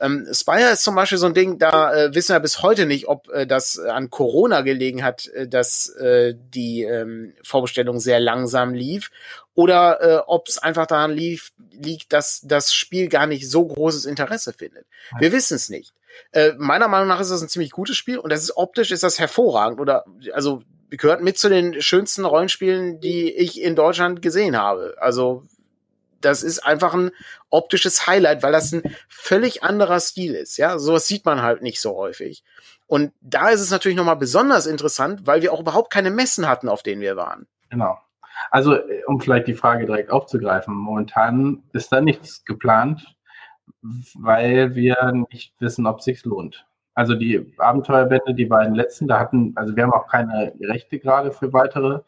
Ähm, Spire ist zum Beispiel so ein Ding, da äh, wissen wir bis heute nicht, ob äh, das an Corona gelegen hat, äh, dass äh, die ähm, Vorbestellung sehr langsam lief oder äh, ob es einfach daran lief, liegt, dass das Spiel gar nicht so großes Interesse findet. Wir wissen es nicht. Äh, meiner Meinung nach ist das ein ziemlich gutes Spiel und das ist optisch ist das hervorragend oder also gehört mit zu den schönsten Rollenspielen, die ich in Deutschland gesehen habe. Also das ist einfach ein optisches Highlight, weil das ein völlig anderer Stil ist. Ja, sowas sieht man halt nicht so häufig. Und da ist es natürlich nochmal besonders interessant, weil wir auch überhaupt keine Messen hatten, auf denen wir waren. Genau. Also, äh, um vielleicht die Frage direkt aufzugreifen, momentan ist da nichts geplant, weil wir nicht wissen, ob es sich lohnt. Also die Abenteuerbände, die beiden letzten, da hatten, also wir haben auch keine Rechte gerade für weitere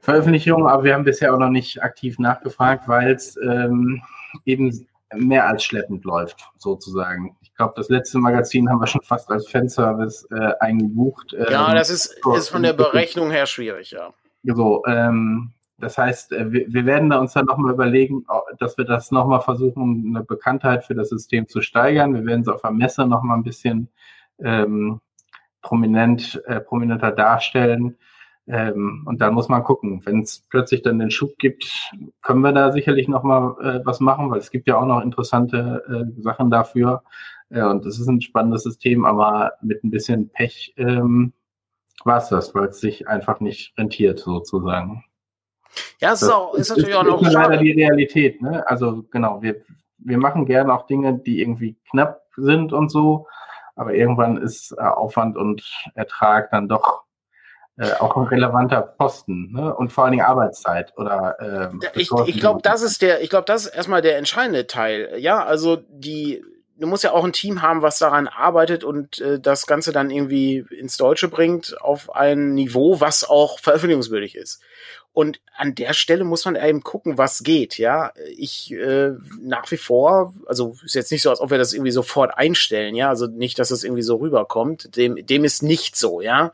Veröffentlichungen, aber wir haben bisher auch noch nicht aktiv nachgefragt, weil es ähm, eben mehr als schleppend läuft, sozusagen. Ich glaube, das letzte Magazin haben wir schon fast als Fanservice äh, eingebucht. Ähm, ja, das ist, ist von der Berechnung her schwierig, ja. So, ähm, das heißt, äh, wir, wir werden da uns dann nochmal überlegen, dass wir das nochmal versuchen, eine Bekanntheit für das System zu steigern. Wir werden es auf der Messe nochmal ein bisschen ähm, prominent, äh, prominenter darstellen. Ähm, und dann muss man gucken, wenn es plötzlich dann den Schub gibt, können wir da sicherlich nochmal äh, was machen, weil es gibt ja auch noch interessante äh, Sachen dafür. Äh, und das ist ein spannendes System, aber mit ein bisschen Pech ähm, war es das, weil es sich einfach nicht rentiert, sozusagen. Ja, es ist, auch, ist, ist natürlich auch noch ist leider die Realität. Ne? Also genau, wir, wir machen gerne auch Dinge, die irgendwie knapp sind und so, aber irgendwann ist äh, Aufwand und Ertrag dann doch äh, auch ein relevanter Posten ne? und vor allen Dingen Arbeitszeit oder äh, ich, ich glaube, das ist der, ich glaube, das ist erstmal der entscheidende Teil. Ja, also die du musst ja auch ein Team haben, was daran arbeitet und äh, das Ganze dann irgendwie ins Deutsche bringt auf ein Niveau, was auch veröffentlichungswürdig ist. Und an der Stelle muss man eben gucken, was geht, ja. Ich äh, nach wie vor, also ist jetzt nicht so, als ob wir das irgendwie sofort einstellen, ja. Also nicht, dass es irgendwie so rüberkommt. Dem, dem ist nicht so, ja.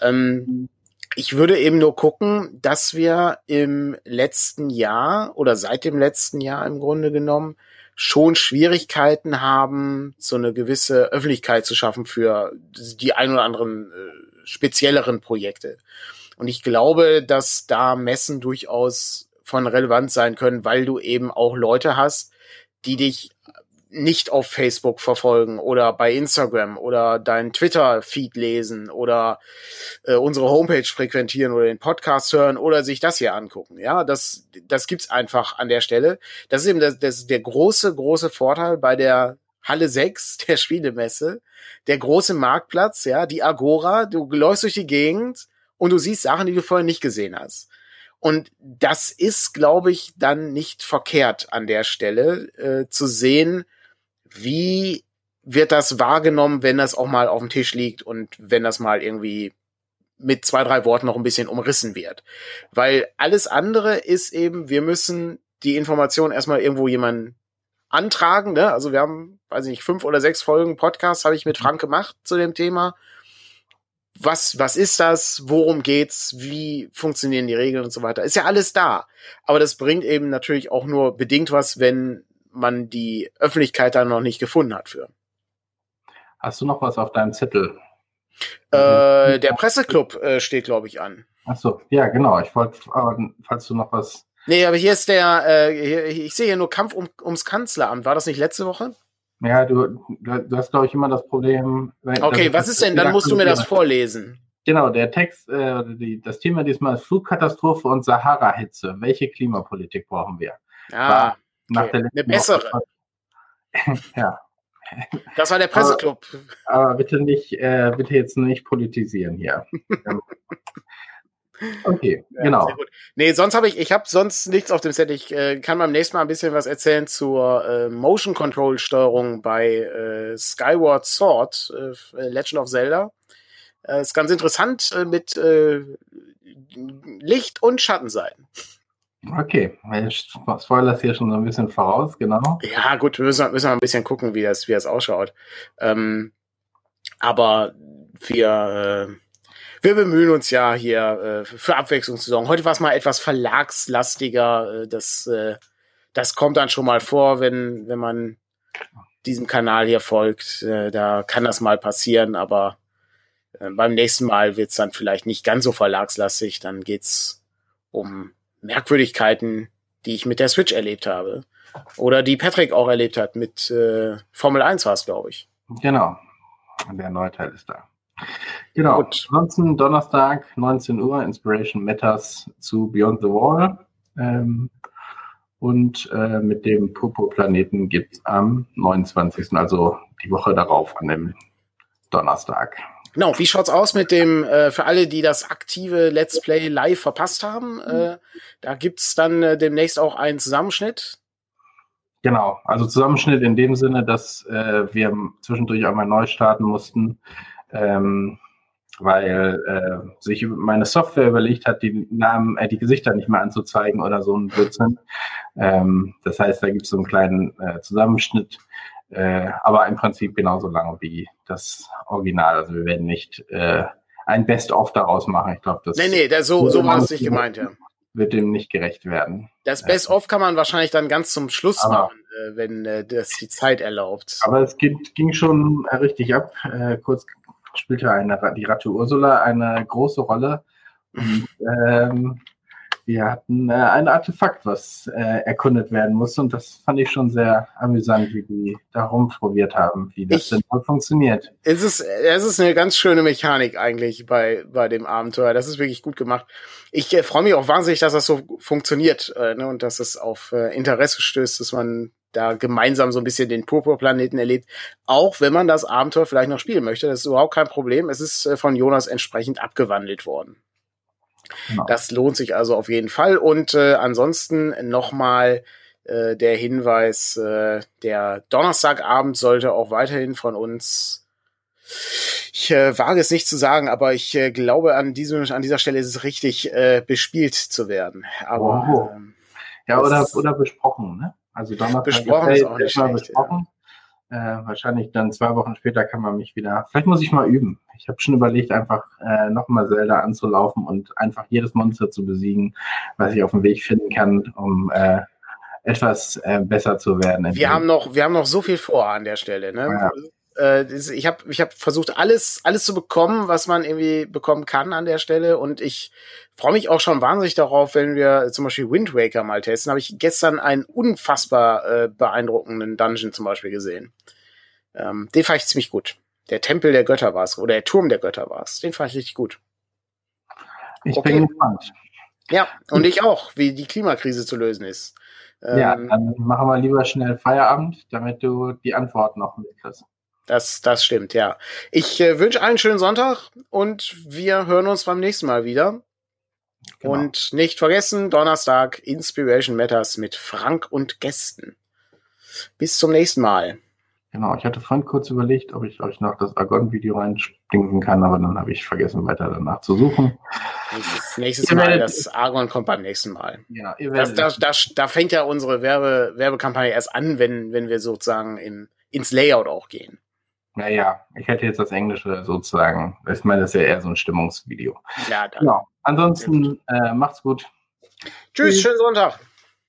Ähm, ich würde eben nur gucken, dass wir im letzten Jahr oder seit dem letzten Jahr im Grunde genommen schon Schwierigkeiten haben, so eine gewisse Öffentlichkeit zu schaffen für die ein oder anderen äh, spezielleren Projekte. Und ich glaube, dass da Messen durchaus von Relevanz sein können, weil du eben auch Leute hast, die dich nicht auf Facebook verfolgen oder bei Instagram oder deinen Twitter-Feed lesen oder äh, unsere Homepage frequentieren oder den Podcast hören oder sich das hier angucken. Ja, das, das gibt's einfach an der Stelle. Das ist eben das, das, der große, große Vorteil bei der Halle 6 der Spielemesse, der große Marktplatz, ja, die Agora, du läufst durch die Gegend und du siehst Sachen, die du vorher nicht gesehen hast. Und das ist, glaube ich, dann nicht verkehrt an der Stelle äh, zu sehen, wie wird das wahrgenommen, wenn das auch mal auf dem Tisch liegt und wenn das mal irgendwie mit zwei, drei Worten noch ein bisschen umrissen wird. Weil alles andere ist eben, wir müssen die Information erstmal irgendwo jemanden antragen. Ne? Also wir haben, weiß ich nicht, fünf oder sechs Folgen Podcast habe ich mit Frank gemacht zu dem Thema. Was, was ist das? Worum geht's? Wie funktionieren die Regeln und so weiter? Ist ja alles da. Aber das bringt eben natürlich auch nur bedingt was, wenn man die Öffentlichkeit da noch nicht gefunden hat für. Hast du noch was auf deinem Zettel? Äh, der Presseclub äh, steht, glaube ich, an. Ach so, ja, genau. Ich wollte, falls du noch was. Nee, aber hier ist der, äh, hier, ich sehe hier nur Kampf um, ums Kanzleramt. War das nicht letzte Woche? Ja, du, du hast, glaube ich, immer das Problem. okay, was ist denn? Dann musst du mir das vorlesen. Genau, der Text, äh, die, das Thema diesmal ist Flugkatastrophe und Sahara-Hitze. Welche Klimapolitik brauchen wir? Ah, okay. Eine bessere. ja. Das war der Presseclub. Aber, aber bitte nicht, äh, bitte jetzt nicht politisieren hier. Okay, ja, genau. Nee, sonst habe ich, ich habe sonst nichts auf dem Set. Ich äh, kann beim nächsten Mal ein bisschen was erzählen zur äh, Motion Control Steuerung bei äh, Skyward Sword, äh, Legend of Zelda. Äh, ist ganz interessant äh, mit äh, Licht- und Schattenseiten. Okay, ich spoilere hier schon so ein bisschen voraus, genau. Ja, gut, wir müssen, müssen mal ein bisschen gucken, wie das, wie das ausschaut. Ähm, aber wir, äh, wir bemühen uns ja hier äh, für Abwechslung zu sorgen. Heute war es mal etwas verlagslastiger. Äh, das, äh, das kommt dann schon mal vor, wenn, wenn man diesem Kanal hier folgt. Äh, da kann das mal passieren, aber äh, beim nächsten Mal wird es dann vielleicht nicht ganz so verlagslastig. Dann geht's um Merkwürdigkeiten, die ich mit der Switch erlebt habe. Oder die Patrick auch erlebt hat mit äh, Formel 1 war es, glaube ich. Genau. Der neue Teil ist da. Genau. Gut. Ansonsten Donnerstag, 19 Uhr, Inspiration Matters zu Beyond the Wall. Ähm, und äh, mit dem Purpur-Planeten gibt es am 29., also die Woche darauf, an dem Donnerstag. Genau, wie schaut's aus mit dem, äh, für alle, die das aktive Let's Play live verpasst haben, äh, da gibt's dann äh, demnächst auch einen Zusammenschnitt. Genau, also Zusammenschnitt in dem Sinne, dass äh, wir zwischendurch einmal neu starten mussten, ähm, weil äh, sich meine Software überlegt hat, die Namen, äh, die Gesichter nicht mehr anzuzeigen oder so ein Blödsinn. Ähm, das heißt, da gibt's so einen kleinen äh, Zusammenschnitt äh, aber im Prinzip genauso lange wie das Original. Also wir werden nicht äh, ein Best-of daraus machen. Ich glaube, das. Nee, nee, der, so, so war es nicht gemeint, ja. Wird dem nicht gerecht werden. Das Best-of kann man wahrscheinlich dann ganz zum Schluss aber, machen, äh, wenn äh, das die Zeit erlaubt. Aber es ging, ging schon richtig ab. Äh, kurz spielte eine, die Ratte Ursula eine große Rolle. Und, ähm, wir hatten äh, ein Artefakt, was äh, erkundet werden musste und das fand ich schon sehr amüsant, wie die da rumprobiert haben, wie das ich, denn wohl funktioniert. Es ist, es ist eine ganz schöne Mechanik eigentlich bei, bei dem Abenteuer. Das ist wirklich gut gemacht. Ich äh, freue mich auch wahnsinnig, dass das so funktioniert äh, ne, und dass es auf äh, Interesse stößt, dass man da gemeinsam so ein bisschen den Purpurplaneten erlebt. Auch wenn man das Abenteuer vielleicht noch spielen möchte, das ist überhaupt kein Problem. Es ist äh, von Jonas entsprechend abgewandelt worden. Genau. Das lohnt sich also auf jeden Fall. Und äh, ansonsten nochmal, äh, der Hinweis, äh, der Donnerstagabend sollte auch weiterhin von uns ich äh, wage es nicht zu sagen, aber ich äh, glaube, an, diesem, an dieser Stelle ist es richtig, äh, bespielt zu werden. Aber, oh. ähm, ja, oder, oder besprochen, ne? Also Donnerstag besprochen ist auch nicht schlecht, besprochen. Ja. Äh, wahrscheinlich dann zwei Wochen später kann man mich wieder. Vielleicht muss ich mal üben. Ich habe schon überlegt, einfach äh, nochmal Zelda anzulaufen und einfach jedes Monster zu besiegen, was ich auf dem Weg finden kann, um äh, etwas äh, besser zu werden. Wir haben noch, wir haben noch so viel vor an der Stelle. Ne? Ja äh, ich habe ich hab versucht, alles, alles zu bekommen, was man irgendwie bekommen kann an der Stelle. Und ich freue mich auch schon wahnsinnig darauf, wenn wir zum Beispiel Wind Waker mal testen. Habe ich gestern einen unfassbar äh, beeindruckenden Dungeon zum Beispiel gesehen. Ähm, den fand ich ziemlich gut. Der Tempel der Götter war es, oder der Turm der Götter war es. Den fand ich richtig gut. Ich okay. bin gespannt. Ja, und ich auch, wie die Klimakrise zu lösen ist. Ja, ähm, dann machen wir lieber schnell Feierabend, damit du die Antwort noch mitkriegst. Das, das stimmt, ja. Ich äh, wünsche allen einen schönen Sonntag und wir hören uns beim nächsten Mal wieder. Genau. Und nicht vergessen, Donnerstag Inspiration Matters mit Frank und Gästen. Bis zum nächsten Mal. Genau, ich hatte vorhin kurz überlegt, ob ich euch noch das Argon-Video reinstinken kann, aber dann habe ich vergessen, weiter danach zu suchen. Nächstes, nächstes Mal, das Argon kommt beim nächsten Mal. Ja, das, das, das, da fängt ja unsere Werbe, Werbekampagne erst an, wenn, wenn wir sozusagen in, ins Layout auch gehen. Naja, ich hätte jetzt das Englische sozusagen. Ich meine, das ist ja eher so ein Stimmungsvideo. Ja, dann. Genau. Ansonsten äh, macht's gut. Tschüss, Tschüss, schönen Sonntag.